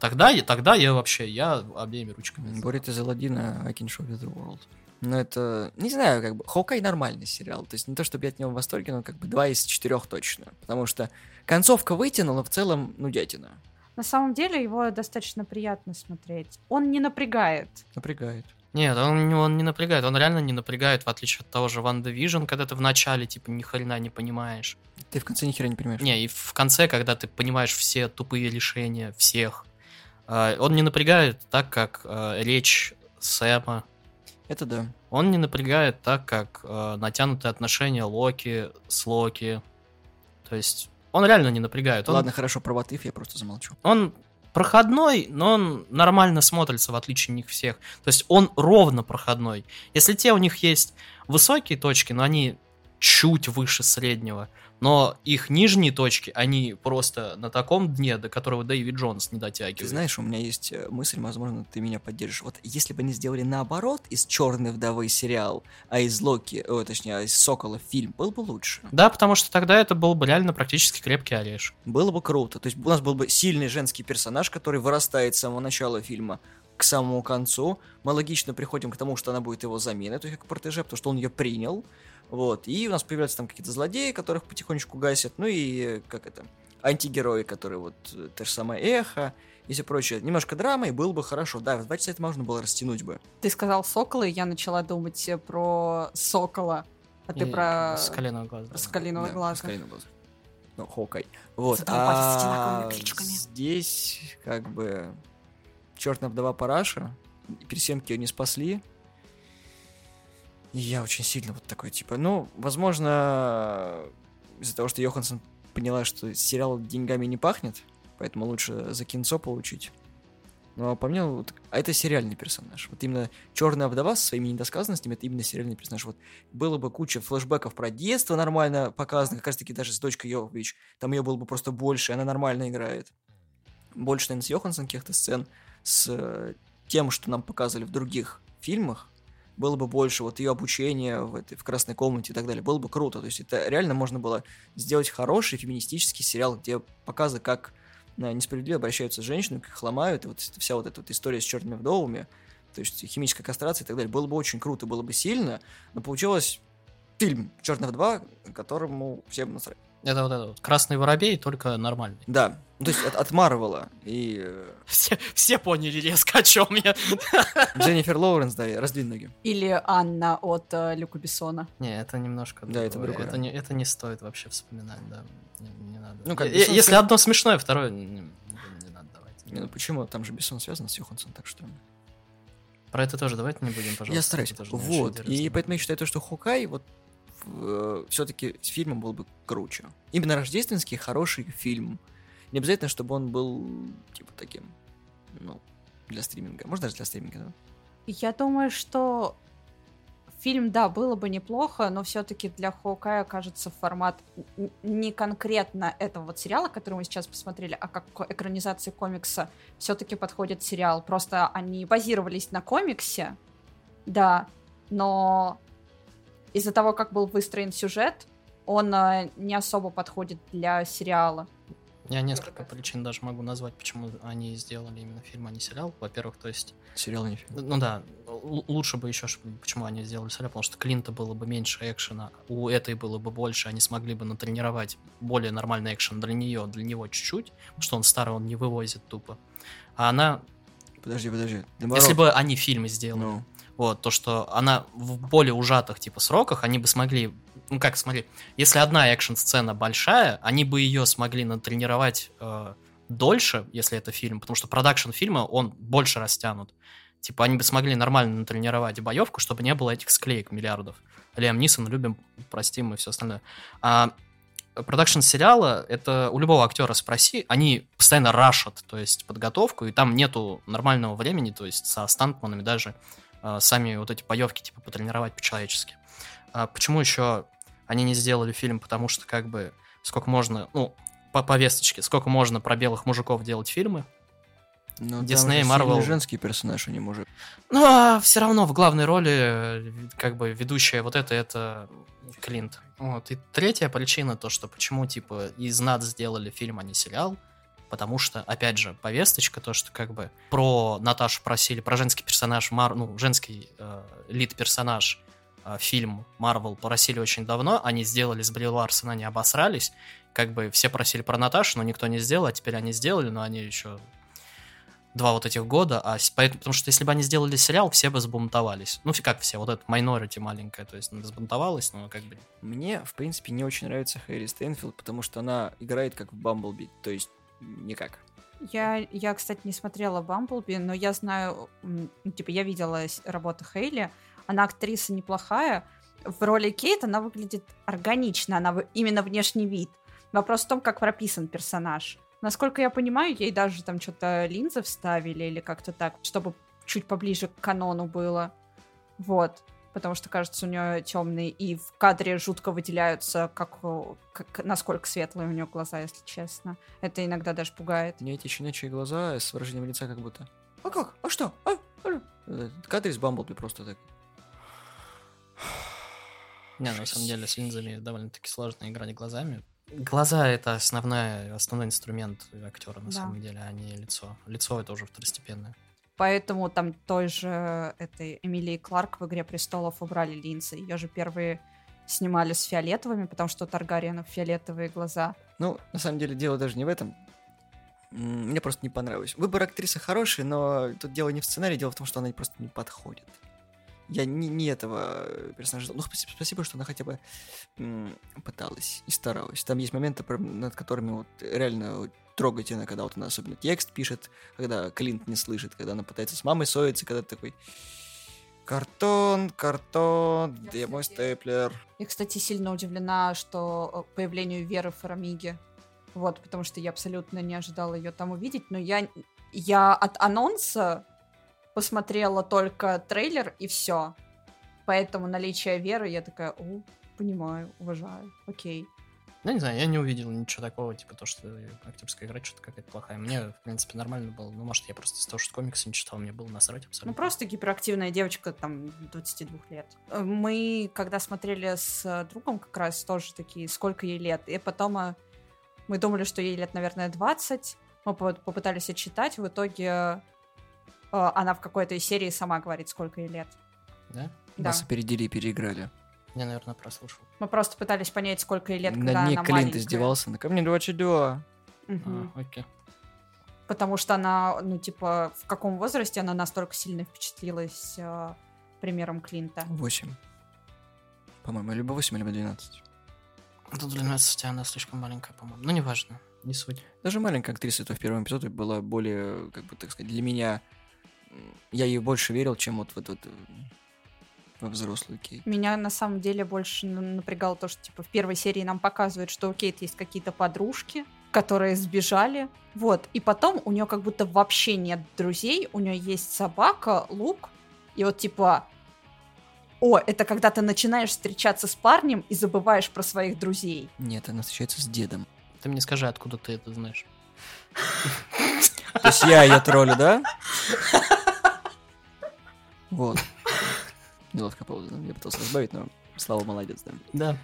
Тогда, я- тогда я вообще, я обеими ручками. за. Борет из Аладдина, I can show you the world. Ну, это, не знаю, как бы, Хоукай нормальный сериал. То есть не то, чтобы я от него в восторге, но как бы два из четырех точно. Потому что концовка вытянула, в целом, ну, дятина. На самом деле его достаточно приятно смотреть. Он не напрягает. Напрягает. Нет, он, не- он не напрягает, он реально не напрягает, в отличие от того же Ван Division, когда ты в начале, типа, ни хрена не понимаешь. Ты в конце ни хера не понимаешь. Не, и в конце, когда ты понимаешь все тупые решения всех, э, он не напрягает так, как э, речь Сэма. Это да. Он не напрягает так, как э, натянутые отношения Локи с Локи. То есть он реально не напрягает. Он, Ладно, хорошо, про Ватыф я просто замолчу. он проходной, но он нормально смотрится, в отличие от них всех. То есть он ровно проходной. Если те у них есть высокие точки, но они чуть выше среднего, но их нижние точки, они просто на таком дне, до которого Дэвид Джонс не дотягивает. Ты знаешь, у меня есть э, мысль, возможно, ты меня поддержишь. Вот если бы они сделали наоборот из Черной вдовы сериал, а из Локи, о, точнее, а из Сокола фильм, был бы лучше. Да, потому что тогда это был бы реально практически крепкий орешек. Было бы круто. То есть у нас был бы сильный женский персонаж, который вырастает с самого начала фильма к самому концу. Мы логично приходим к тому, что она будет его заменой, то есть как протеже, потому что он ее принял. Вот. И у нас появляются там какие-то злодеи, которых потихонечку гасят. Ну и как это? Антигерои, которые вот э, то же самое эхо и все прочее. Немножко драмы, и было бы хорошо. Да, в два часа это можно было растянуть бы. Ты сказал «Сокола», и я начала думать э, про «Сокола». А ты И про... С коленного глаза. про Скалиного Да, глаза. Скалиного глаза. Ну, Хоукай. Вот. С А здесь, как бы, черная вдова Параша, пересемки ее не спасли. Я очень сильно вот такой, типа, ну, возможно, из-за того, что Йоханссон поняла, что сериал деньгами не пахнет, поэтому лучше за кинцо получить. Но по мне, вот, а это сериальный персонаж. Вот именно Черная вдова со своими недосказанностями, это именно сериальный персонаж. Вот было бы куча флешбеков про детство нормально показано, как раз таки даже с дочкой Йовович. Там ее было бы просто больше, она нормально играет. Больше, наверное, с Йоханссон каких-то сцен, с э, тем, что нам показывали в других фильмах, было бы больше вот ее обучения в, этой, в красной комнате и так далее. Было бы круто. То есть это реально можно было сделать хороший феминистический сериал, где показы, как э, несправедливо обращаются с женщинами, как их ломают, и вот вся вот эта вот история с черными вдовами, то есть химическая кастрация и так далее. Было бы очень круто, было бы сильно, но получилось фильм «Черная вдова», которому всем насрать. Это вот это вот. Красный воробей, только нормальный. Да, то есть от, от Марвела и э, Все, все поняли резко, о чем я. Дженнифер Лоуренс, да, раздвинь ноги. Или Анна от э, Люка Бессона. Не, это немножко Да, это другое. Это не, это не стоит вообще вспоминать, да. Не, не надо. Ну, как Бессон Если одно смешное, второе не, не- не надо давать. Не, ну почему? Там же Бессон связан с Йоханссон, так что... Про это тоже давайте не будем, пожалуйста. я стараюсь. это тоже Вот, и поэтому я считаю, то, что Хокай вот все-таки с фильмом был бы круче. Именно рождественский хороший фильм. Не обязательно, чтобы он был типа таким, ну, для стриминга. Можно даже для стриминга, да? Я думаю, что фильм, да, было бы неплохо, но все-таки для Хоукая, кажется, формат не конкретно этого вот сериала, который мы сейчас посмотрели, а как экранизации комикса все-таки подходит сериал. Просто они базировались на комиксе, да, но из-за того, как был выстроен сюжет, он э, не особо подходит для сериала. Я несколько причин даже могу назвать, почему они сделали именно фильм, а не сериал. Во-первых, то есть Сериал, а не фильм. Ну да, лучше бы еще, почему они сделали сериал, потому что Клинта было бы меньше экшена, у этой было бы больше, они смогли бы натренировать более нормальный экшен для нее, для него чуть-чуть, потому что он старый, он не вывозит тупо. А она, Подожди, подожди. если бы они фильмы сделали, Ну, вот, то, что она в более ужатых, типа, сроках, они бы смогли, ну как, смотри, если одна экшн-сцена большая, они бы ее смогли натренировать э, дольше, если это фильм, потому что продакшн фильма, он больше растянут. Типа, они бы смогли нормально натренировать боевку, чтобы не было этих склеек миллиардов. Лиам Нисон, любим, простим и все остальное. А продакшн сериала, это у любого актера спроси, они постоянно рашат, то есть подготовку, и там нету нормального времени, то есть со стантманами даже сами вот эти боевки типа потренировать по-человечески. А почему еще они не сделали фильм? Потому что как бы сколько можно, ну, по повесточке, сколько можно про белых мужиков делать фильмы, Ну, Дисней, Марвел. женский персонаж, они может. Ну, а все равно в главной роли, э, как бы, ведущая вот это, это Клинт. Вот. И третья причина, то, что почему, типа, из НАД сделали фильм, а не сериал, потому что, опять же, повесточка, то, что, как бы, про Наташу просили, про женский персонаж, Мар... ну, женский э, лид-персонаж э, фильм Марвел просили очень давно, они сделали с Бри Ларсон, они обосрались, как бы, все просили про Наташу, но никто не сделал, а теперь они сделали, но они еще два вот этих года, а поэтому, потому что если бы они сделали сериал, все бы сбунтовались. Ну, как все, вот это Minority маленькая, то есть она сбунтовалась, но как бы... Мне, в принципе, не очень нравится Хэри Стэнфилд, потому что она играет как в Бамблби, то есть никак. Я, я, кстати, не смотрела Бамблби, но я знаю, ну, типа, я видела работу Хейли. Она актриса неплохая. В роли Кейт она выглядит органично, она именно внешний вид. Вопрос в том, как прописан персонаж. Насколько я понимаю, ей даже там что-то линзы вставили или как-то так, чтобы чуть поближе к канону было. Вот. Потому что, кажется, у нее темные, и в кадре жутко выделяются, как, о, как- насколько светлые у нее глаза, если честно. Это иногда даже пугает. У нее эти щенячьи глаза с выражением лица как будто... А как? А что? А? А? Кадр из Бамблби просто так. Не, на самом деле с линзами довольно-таки сложно играть глазами. Глаза — это основная, основной инструмент актера, на Да. самом деле, а не лицо. Лицо — это уже второстепенное. Поэтому там той же этой Эмилии Кларк в «Игре престолов» убрали линзы. Ее же первые снимали с фиолетовыми, потому что у Таргариенов фиолетовые глаза. Ну, на самом деле, дело даже не в этом. Мне просто не понравилось. Выбор актрисы хороший, но тут дело не в сценарии, дело в том, что она просто не подходит. Я не, не этого э, персонажа. Ну, спасибо, что она хотя бы пыталась и старалась. Там есть моменты, над которыми вот реально трогательно, когда вот она особенно текст пишет, когда Клинт не слышит, когда она пытается с мамой ссориться, когда такой картон, картон, где мой степлер? Я, кстати, сильно удивлена, что э, появлению Веры Фарамиги. Вот, потому что я абсолютно не ожидала ее там увидеть. Но я, я от анонса посмотрела только трейлер и все. Поэтому наличие Веры я такая, о, понимаю, уважаю, окей. Ну, не знаю, я не увидел ничего такого, типа то, что актерская игра что-то какая-то плохая. Мне, в принципе, нормально было. Ну, может, я просто из-за того, что комиксы не читал, мне было насрать абсолютно. Ну, просто гиперактивная девочка, там, 22 лет. Э, Мы, когда смотрели с другом, как раз тоже такие, сколько ей лет. И потом э, мы думали, что ей лет, наверное, 20. Мы по- попытались отчитать, в итоге она в какой-то из серии сама говорит, сколько ей лет. Да? Да. Вас опередили и переиграли. Я, наверное, прослушал. Мы просто пытались понять, сколько ей лет, когда На дне она Клинт маленькая. издевался, на ко мне 22. Мгм. А, окей. Потому что она, ну, типа, в каком возрасте она настолько сильно впечатлилась э, примером Клинта. 8. По-моему, либо 8, либо 12. До 12 она слишком маленькая, по-моему. Ну, неважно. Не суть. Даже маленькая актриса это в первом эпизоде была более, как бы так сказать, для меня... Я ей больше верил, чем вот в этот... э, во взрослую Кейт. Меня на самом деле больше напрягало то, что типа в первой серии нам показывают, что у Кейт есть какие-то подружки, которые сбежали. Вот. И потом у нее как будто вообще нет друзей. У нее есть собака, лук. И вот типа... О, это когда ты начинаешь встречаться с парнем и забываешь про своих друзей. Нет, она встречается с дедом. Ты мне скажи, откуда ты это знаешь. То есть я ее троллю, да? Вот. Неловкая пауза, да? Я пытался разбавить, но Слава молодец, да. Да.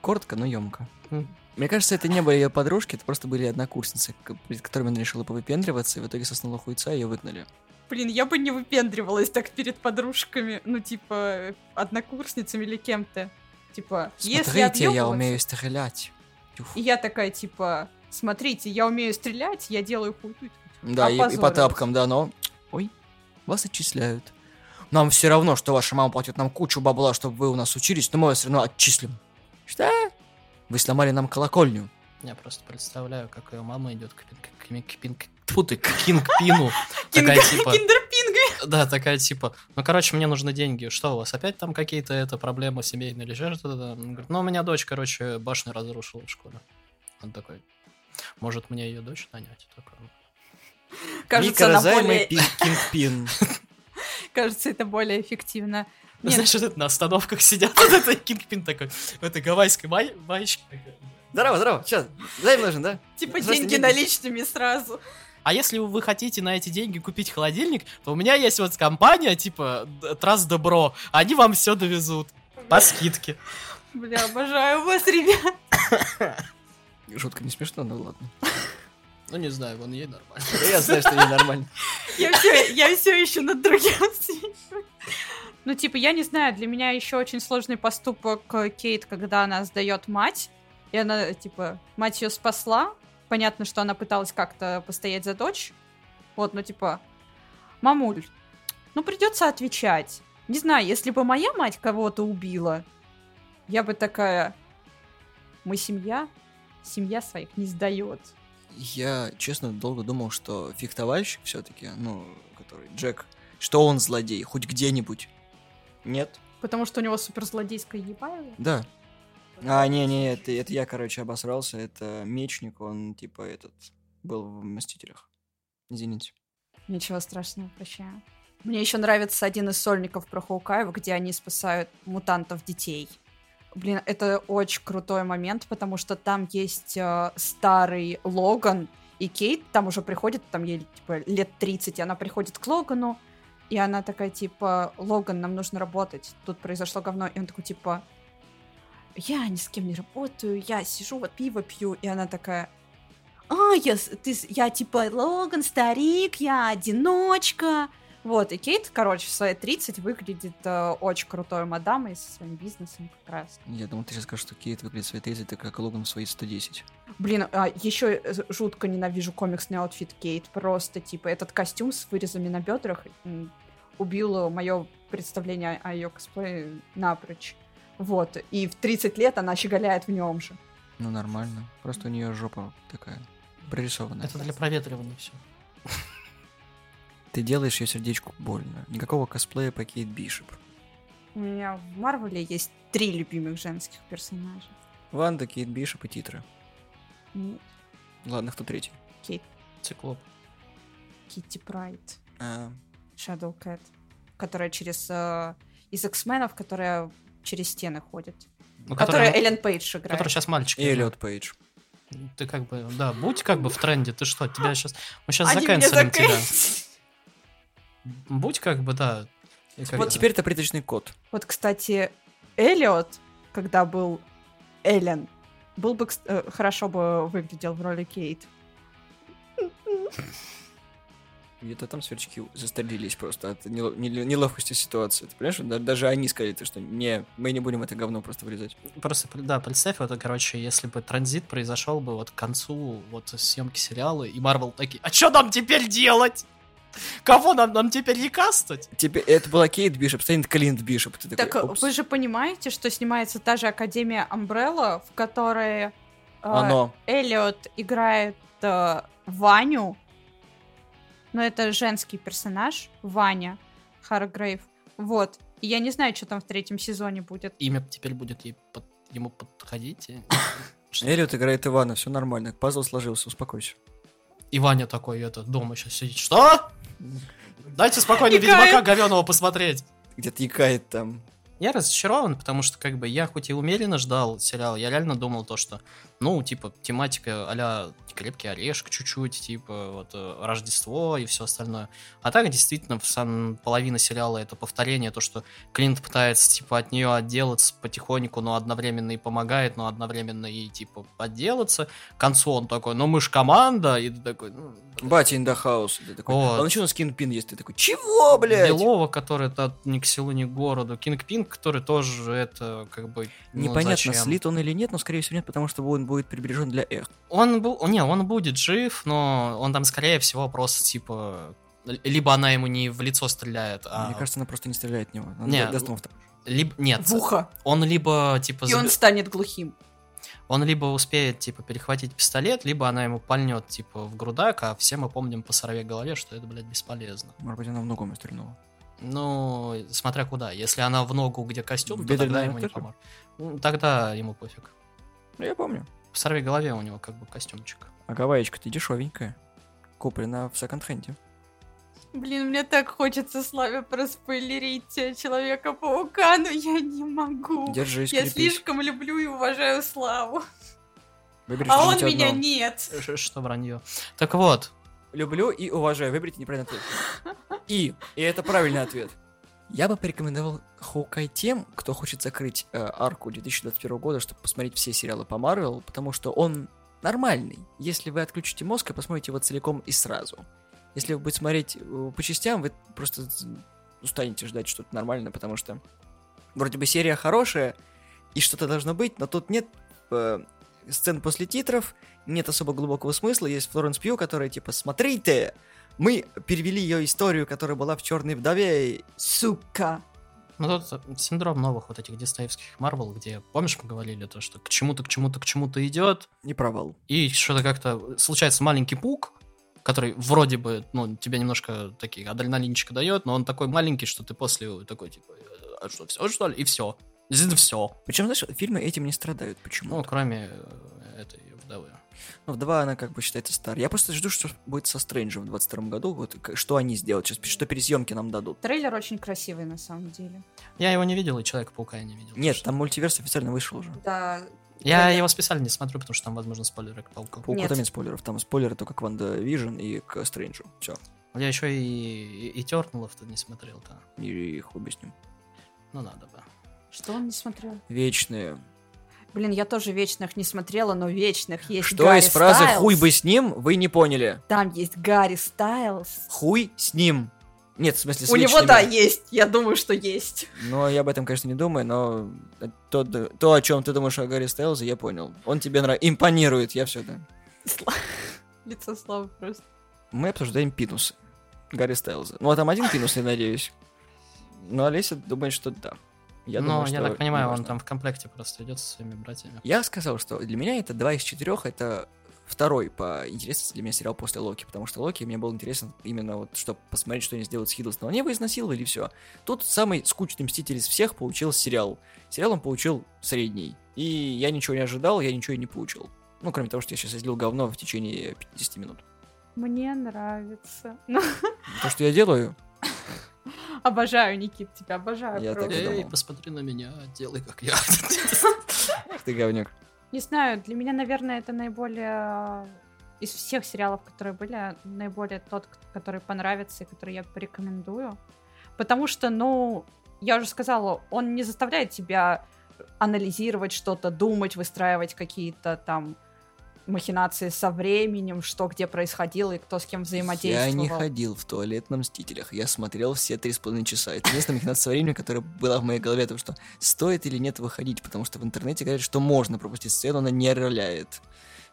Коротко, но емко. М. Мне кажется, это не были ее подружки, это просто были однокурсницы, перед которыми она решила повыпендриваться, и в итоге соснула хуйца, и ее выгнали. Блин, я бы не выпендривалась так перед подружками, ну, типа, однокурсницами или кем-то. Типа, если Смотрите, я объёбываться- умею стрелять. Тюф. И я такая, типа, смотрите, я умею стрелять, я делаю хуйню. Да, и, и по тапкам, да, но... Ой, вас отчисляют. Нам все равно, что ваша мама платит нам кучу бабла, чтобы вы у нас учились, но мы вас все равно отчислим. Что? Вы сломали нам колокольню. Я просто представляю, как ее мама идет к, пин- к, к, к, пин- тьфу ты, к Кинг Пину. Такая типа, Киндерпингви! Да, такая типа, ну, короче, мне нужны деньги. Что у вас, опять там какие-то это проблемы семейные или что-то? Говорит, ну, у меня дочь, короче, башню разрушила в школе. Он такой, может, мне ее дочь нанять? Такой, «Ну, Кажется, пин- кингпин. Кажется, это более эффективно. Нет, Знаешь, вот это на остановках сидят, вот это Кингпин такой, в этой гавайской май- маечке. Здорово, здорово. Сейчас, займ нужен, да? типа деньги наличными сразу. А если вы хотите на эти деньги купить холодильник, то у меня есть вот компания, типа, Трас Добро. Они вам все довезут. По скидке. Бля, обожаю вас, ребят. Шутка не смешно, но ладно. Ну, не знаю, вон ей нормально. Да Я знаю, что ей нормально. Я все, я все еще над другим. Ну, типа, я не знаю, для меня еще очень сложный поступок э, Кейт, когда она сдает мать. И она, типа, мать ее спасла. Понятно, что она пыталась как-то постоять за дочь. Вот, ну, типа, мамуль, ну, придется отвечать. Не знаю, если бы моя мать кого-то убила, я бы такая, мы семья, семья своих не сдает. Я, честно, долго думал, что фехтовальщик все-таки, ну, который Джек, что он злодей, хоть где-нибудь. Нет? Потому что у него суперзлодейская ебаева. Да. А, не-не, это, это я, короче, обосрался. Это мечник, он, типа, этот, был в Мстителях. Извините. Ничего страшного, прощаю. Мне еще нравится один из сольников про Хоукаева, где они спасают мутантов детей. Блин, это очень крутой момент, потому что там есть э, старый Логан, и Кейт. Там уже приходит, там ей типа лет 30, и она приходит к Логану, и она такая, типа, Логан, нам нужно работать, тут произошло говно, и он такой, типа, я ни с кем не работаю, я сижу, вот пиво пью, и она такая, а, я, ты, я типа Логан, старик, я одиночка. Вот, и Кейт, короче, в свои 30 выглядит э, очень крутой мадамой со своим бизнесом как раз. Я думал, ты сейчас скажешь, что Кейт выглядит в свои 30, так как Логан в свои 110. Блин, а, еще жутко ненавижу комиксный outfit Кейт. Просто, типа, этот костюм с вырезами на бедрах убил мое представление о ее косплее напрочь. Вот, и в 30 лет она щеголяет в нем же. Ну, нормально. Просто у нее жопа такая прорисованная. Это для проветривания все. Ты делаешь ее сердечку больно. Никакого косплея по Кейт Бишоп. У меня в Марвеле есть три любимых женских персонажа. Ванда, Кейт Бишоп и титры. Нет, Ладно, кто третий? Кейт, Циклоп. Китти Прайд, А, Shadow Cat, которая через... э, из X-Men ов, которая через стены ходит. Ну, которая Эллен Пейдж играет. который сейчас мальчик. и Эллиот Пейдж. Ты как бы, да, будь как бы в тренде. Ты что, тебя сейчас... Мы сейчас Они заканчиваем тебя. Будь как бы, да. Как Вот теперь это призрачный кот. Вот, кстати, Эллиот, когда был Эллен, был бы э, хорошо бы выглядел в роли Кейт. Где-то там сверчки застрелились просто от нело- нело- неловкости ситуации. Ты понимаешь, Да- даже они сказали, то, что не, мы не будем это говно просто вырезать. Просто, да, представь, вот, короче, если бы транзит произошел бы вот к концу вот съемки сериала, и Марвел такие, а что нам теперь делать? Кого нам, нам теперь рекастать? Теперь это была Кейт Бишоп, станет Клинт Бишоп. Ты такой, Так э, «Упс». вы же понимаете, что снимается та же Академия Umbrella, в которой э, Оно. Эллиот играет э, Ваню, но это женский персонаж, Ваня Харгрейв. Вот. И я не знаю, что там в третьем сезоне будет. Имя теперь будет ей под- ему подходить. Эллиот играет Ивана, все нормально. Пазл сложился, успокойся. И Ваня такой, это, дома сейчас сидит. Что? Дайте спокойно Икает. Ведьмака говеного посмотреть. Где-то икает там. Я разочарован, потому что, как бы, я хоть и умеренно ждал сериал, я реально думал то, что, ну, типа, тематика а-ля крепкий орешек чуть-чуть, типа, вот, э, Рождество и все остальное. А так, действительно, в сам половина сериала это повторение, то, что Клинт пытается, типа, от нее отделаться потихоньку, но одновременно и помогает, но одновременно и, типа, отделаться. К концу он такой, ну, мы ж команда, и ты такой, ну, Батя in the house. Ты такой, Вот. а ну что у нас Кингпин есть? Ты такой, чего, блядь? Белова, который это ни к селу, ни к городу. Кинг Пинг, который тоже это как бы... ну, Непонятно, зачем? слит он или нет, но скорее всего нет, потому что он будет прибережен для эх. Он был... Не, он будет жив, но он там, скорее всего, просто типа... Либо она ему не в лицо стреляет, а... Мне кажется, она просто не стреляет в него. Она Не, даст ему. Либо... Нет, В ухо. он либо, типа... И он забе- станет глухим. Он либо успеет, типа, перехватить пистолет, либо она ему пальнет, типа, в грудак, а все мы помним по сорве голове, что это, блядь, бесполезно. Может быть, она в ногу ему стрельнула. Ну, смотря куда. Если она в ногу, где костюм, В то тогда ему не поможет. Ну, тогда ему пофиг. Ну, я помню. В сорве голове у него как бы костюмчик. А гаваечка-то дешевенькая. Куплена в секонд-хенде. Блин, мне так хочется Славе проспойлерить э, Человека-паука, но я не могу. Держись, Я крепись. слишком люблю и уважаю Славу. Выберите А он меня одно. нет. Что вранье. Так вот, Люблю и уважаю. Выберите неправильный ответ. И, и это правильный ответ. Я бы порекомендовал Хоукай тем, кто хочет закрыть э, арку 2021 года, чтобы посмотреть все сериалы по Марвел, потому что он нормальный. Если вы отключите мозг и посмотрите его целиком и сразу. Если вы будете смотреть э, по частям, вы просто устанете ждать что-то нормальное, потому что вроде бы серия хорошая, и что-то должно быть, но тут нет э, сцен после титров, нет особо глубокого смысла. Есть Флоренс Пью, которая типа, смотрите, мы перевели ее историю, которая была в Черной вдове. Сука. ну тут синдром новых вот этих дистоевских Марвел, где, помнишь, мы говорили то, что к чему-то, к чему-то, к чему-то идет, Не провал. и что-то как-то случается маленький пук, который вроде бы, ну, тебе немножко такие адреналинчика дает, но он такой маленький, что ты после такой, типа, а что, все, что ли? И все. Здесь все. Причем, знаешь, фильмы этим не страдают. Почему? Ну, кроме э, этой вдовы. Ну, вдова, она как бы считается старой. Я просто жду, что будет со Стрэнджем в 22 году. Вот что они сделают сейчас, что пересъемки нам дадут. Трейлер очень красивый на самом деле. Я его не видел, и Человека-паука я не видел. Нет, там мультиверс официально вышел уже. Да. Я трейлер. его специально не смотрю, потому что там, возможно, спойлеры к пауку. Пауку Нет. там нет спойлеров. Там спойлеры только к WandaVision и к Стрэнджу. Все. Я еще и, Eternals ов-то не смотрел-то. И их объясню. Ну, надо бы. Что он не смотрел? Вечные. Блин, я тоже вечных не смотрела, но вечных есть Что Гарри из фразы Стайлз. «хуй бы с ним» вы не поняли? Там есть Гарри Стайлз. Хуй с ним. Нет, в смысле, с У него, вечными. да, есть. Я думаю, что есть. Но я об этом, конечно, не думаю, но то, то о чем ты думаешь о Гарри Стайлзе, я понял. Он тебе нравится, импонирует, я все, да. Сла- Лицо Славы просто. Мы обсуждаем пинусы Гарри Стайлза. Ну, а там один пинус, я надеюсь. Но Олеся думает, что да. Я Но думаю, я что так понимаю, он там в комплекте просто идет со своими братьями. Я сказал, что для меня это два из четырех, это второй по интересности для меня сериал после Локи, потому что Локи мне был интересен именно вот, чтобы посмотреть, что они сделают с Хиддлстоном. Они его изнасиловали, и все. Тут самый скучный Мститель из всех получился сериал. Сериал он получил средний. И я ничего не ожидал, я ничего и не получил. Ну, кроме того, что я сейчас излил говно в течение 50 минут. Мне нравится. Ну, То, что я делаю, обожаю, Никит, тебя обожаю. Я так и Эй, думал. посмотри на меня, делай как я. ты говнюк. Не знаю, для меня, наверное, это наиболее из всех сериалов, которые были, наиболее тот, который понравится и который я порекомендую. Потому что, ну, я уже сказала, он не заставляет тебя анализировать что-то, думать, выстраивать какие-то там махинации со временем, что где происходило и кто с кем Я взаимодействовал. не ходил в туалет на Мстителях. Я смотрел все три с половиной часа. Это единственная махинация со временем, которая была в моей голове, о том, что стоит или нет выходить, потому что в интернете говорят, что можно пропустить сцену, она не роляет.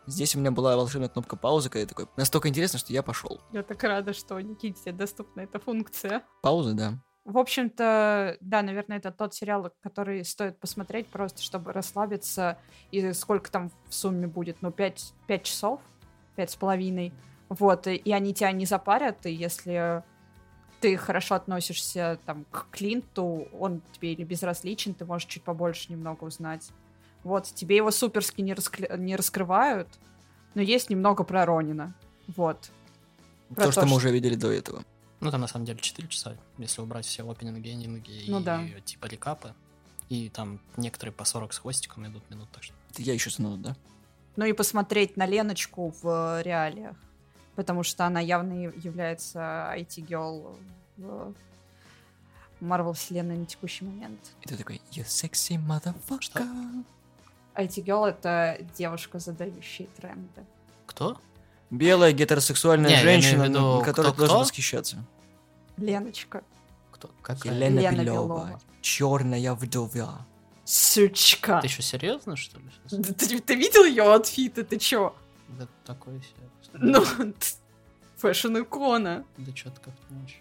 Здесь у меня была волшебная кнопка паузы, когда я такой, настолько интересно, что я пошел. Я так рада, что Никите доступна эта функция. Пауза, да. В общем-то, да, наверное, это тот сериал, который стоит посмотреть просто, чтобы расслабиться. И сколько там в сумме будет? Ну, пять, пять часов? Пять с половиной. Вот, и, и они тебя не запарят, и если ты хорошо относишься там к Клинту, он тебе или безразличен, ты можешь чуть побольше немного узнать. Вот, тебе его суперски не, раскля- не раскрывают, но есть немного про Ронина. Вот. Про то, что то, мы что- уже видели до этого. Ну, там на самом деле 4 часа, если убрать все опенинги, эндинги Ну и да. типа рекапы. И там некоторые по 40 с хвостиком идут минут, так что... Это я еще снова, да? Ну и посмотреть на Леночку в э, реалиях. Потому что она явно является IT-герл в Марвел вселенной на текущий момент. И ты такой, you sexy motherfucker. IT-герл — это девушка, задающая тренды. Кто? Белая гетеросексуальная Не, женщина, виду, на которой кто- ты должен кто? восхищаться. Леночка. Кто? Какая? Елена, Елена Белова. Белова. Черная вдова. Сучка. Ты еще серьезно, что ли? Да Ты, ты видел ее аутфиты? Ты чё? Да такой себе. Ну, fashion-икона. Да что-то как-то не очень.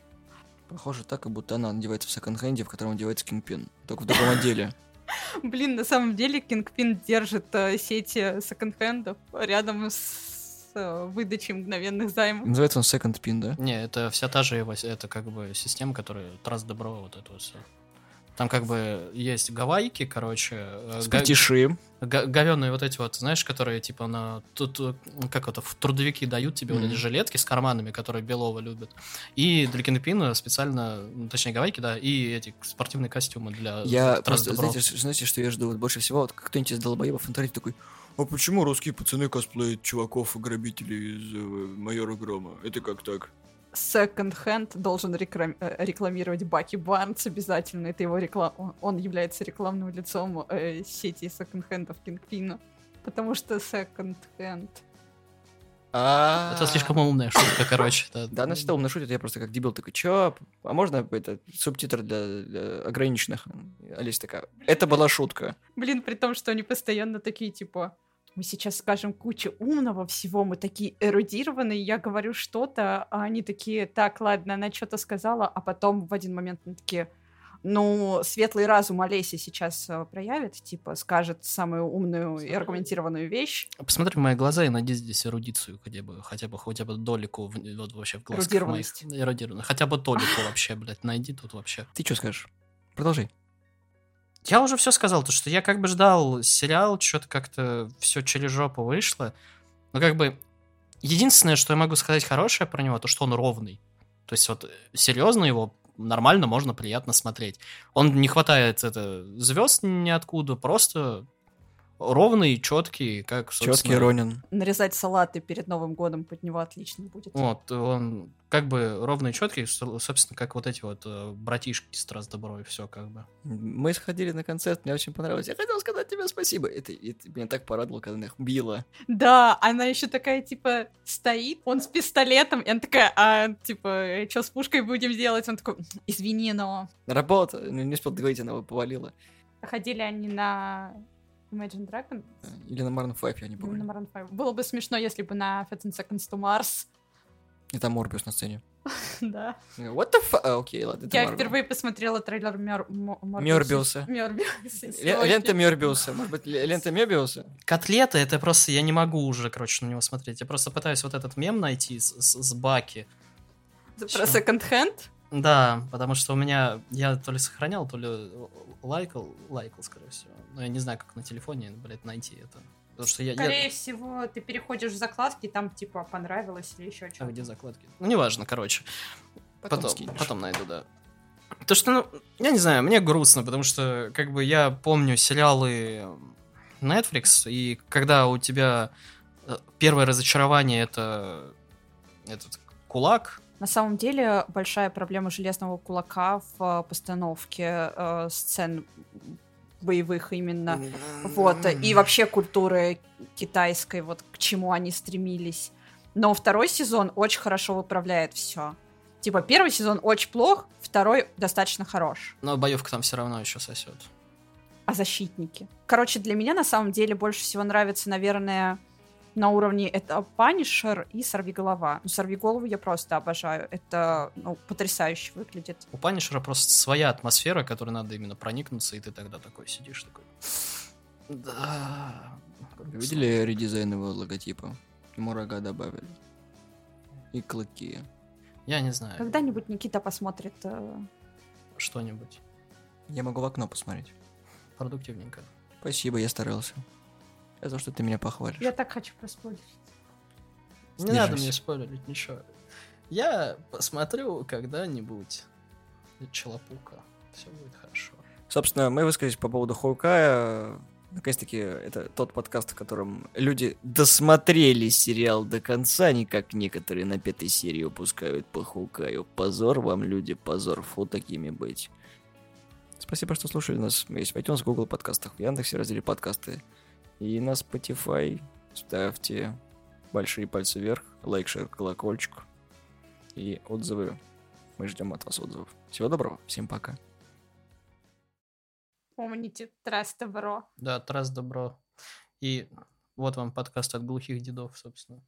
Похоже так, как будто она одевается в секонд-хенде, в котором одевается Кингпин. Только в другом отделе. Блин, на самом деле Кингпин держит э, сети секонд-хендов рядом с выдачей мгновенных займов. Называется он Second Pin, да? Не, это вся та же его, это как бы система, которая Trust Добро, вот это вот все. Там как бы есть гавайки, короче, э, га- Спартиши. га- говёные вот эти вот, знаешь, которые типа на тут э, как это в трудовики дают тебе вот эти жилетки с карманами, которые Белова любят. И для кинопина специально, ну, точнее гавайки, да, и эти спортивные костюмы для Я просто, знаете, знаете, что я жду вот больше всего? Вот кто-нибудь из долбоебов интернете такой, а почему русские пацаны косплеят чуваков и грабителей из э, Майора Грома? Это как так? Секонд-хенд должен рекрам- э, рекламировать Баки Барнс обязательно. Это его реклама. Он, является рекламным лицом э, сети секонд-хендов Кингпина. Потому что секонд-хенд. А Это слишком умная шутка, короче. да. Она всегда умно шутит, я просто как дебил такой, чё, а можно это субтитр для, для ограниченных? Олеся такая, это была шутка. Блин, при том, что они постоянно такие, типа, мы сейчас скажем кучу умного всего, мы такие эрудированные, я говорю что-то, а они такие, так, ладно, она что-то сказала, а потом в один момент они такие, ну, светлый разум Олеся сейчас э, проявит, типа, скажет самую умную и аргументированную вещь. Посмотри в мои глаза и найди здесь эрудицию хотя бы, хотя бы, хотя бы долику в- вот вообще в глазках моих. Эрудированность. Эрудированность. Хотя бы толику вообще, блядь, найди тут вообще. Ты что скажешь? Продолжи. Я уже все сказал, то что я как бы ждал сериал, что-то как-то все через жопу вышло. Но как бы единственное, что я могу сказать хорошее про него, то что он ровный. То есть вот серьезно его нормально можно приятно смотреть. Он не хватает это звезд ниоткуда, просто ровный, четкий, как Четкий Ронин. Нарезать салаты перед Новым годом под него отлично будет. Вот, он как бы ровный и четкий, со- собственно, как вот эти вот э, братишки с Трас Добро и все как бы. Мы сходили на концерт, мне очень понравилось. Я хотел сказать тебе спасибо. Это, это меня так порадовало, когда она их била. Да, она еще такая, типа, стоит, он с пистолетом, и она такая, а, типа, что с пушкой будем делать? Он такой, извини, но... Работа. Ну, не успел договорить, она его повалила. Ходили они на Imagine Dragon? Или на Maroon 5, я не На помню. Maroon 5. Было бы смешно, если бы на 15 Seconds to Mars. И там Морбиус на сцене. да. What the fuck? А, окей, ладно. Я впервые посмотрела трейлер Мёрбиуса. Мёрбиуса. Лента Мёрбиуса. Может быть, ле- лента Мёрбиуса? Котлета, это просто, я не могу уже, короче, на него смотреть. Я просто пытаюсь вот этот мем найти с, Баки. Про Чё? Да, потому что у меня, я то ли сохранял, то ли лайкал, лайкал, скорее всего. Но я не знаю, как на телефоне, блядь, найти это. Потому что я... я- Скорее всего, ты переходишь в закладки, там, типа, понравилось или еще А что-то. где закладки? Ну, неважно, короче. Потом, скинешь. потом найду, да. То, что, ну, я не знаю, мне грустно, потому что, как бы, я помню сериалы Netflix, и когда у тебя э, первое разочарование это этот кулак, На самом деле, большая проблема железного кулака в э, постановке э, сцен боевых именно. Вот, и вообще культуры китайской, вот к чему они стремились. Но второй сезон очень хорошо выправляет все. Типа, первый сезон очень плох, второй достаточно хорош. но боевка там все равно еще сосет. А защитники? Короче, для меня на самом деле больше всего нравится, наверное, на уровне это Панишер и Сорвиголова. Ну, Сорвиголову я просто обожаю. Это ну, потрясающе выглядит. У Панишера просто своя атмосфера, которой надо именно проникнуться, и ты тогда такой сидишь, такой... Да. Вы видели редизайн его логотипа? Ему рога добавили. И клыки. Я не знаю. Когда-нибудь Никита посмотрит э, Что-нибудь. Я могу в окно посмотреть. Продуктивненько. Спасибо, я старался. Я за что ты меня похвалишь. Я так хочу проспорить. Не надо мне спойлерить ничего. Я посмотрю когда-нибудь Челопука. Все будет хорошо. Собственно, мы высказались по поводу Хоукая. Наконец-таки, это тот подкаст, в котором люди досмотрели сериал до конца, не как некоторые на пятой серии упускают по Хоукаю. Позор вам, люди, позор, фу такими быть. Спасибо, что слушали нас. Мы есть в iTunes, Google подкастах, в Яндексе, разделе подкасты. И на Spotify. Ставьте большие пальцы вверх, лайк, шер, колокольчик и отзывы. Мы ждем от вас отзывов. Всего доброго, всем пока. Помните, трасс добро. Да, трас добро. И вот вам подкаст от глухих дедов, собственно.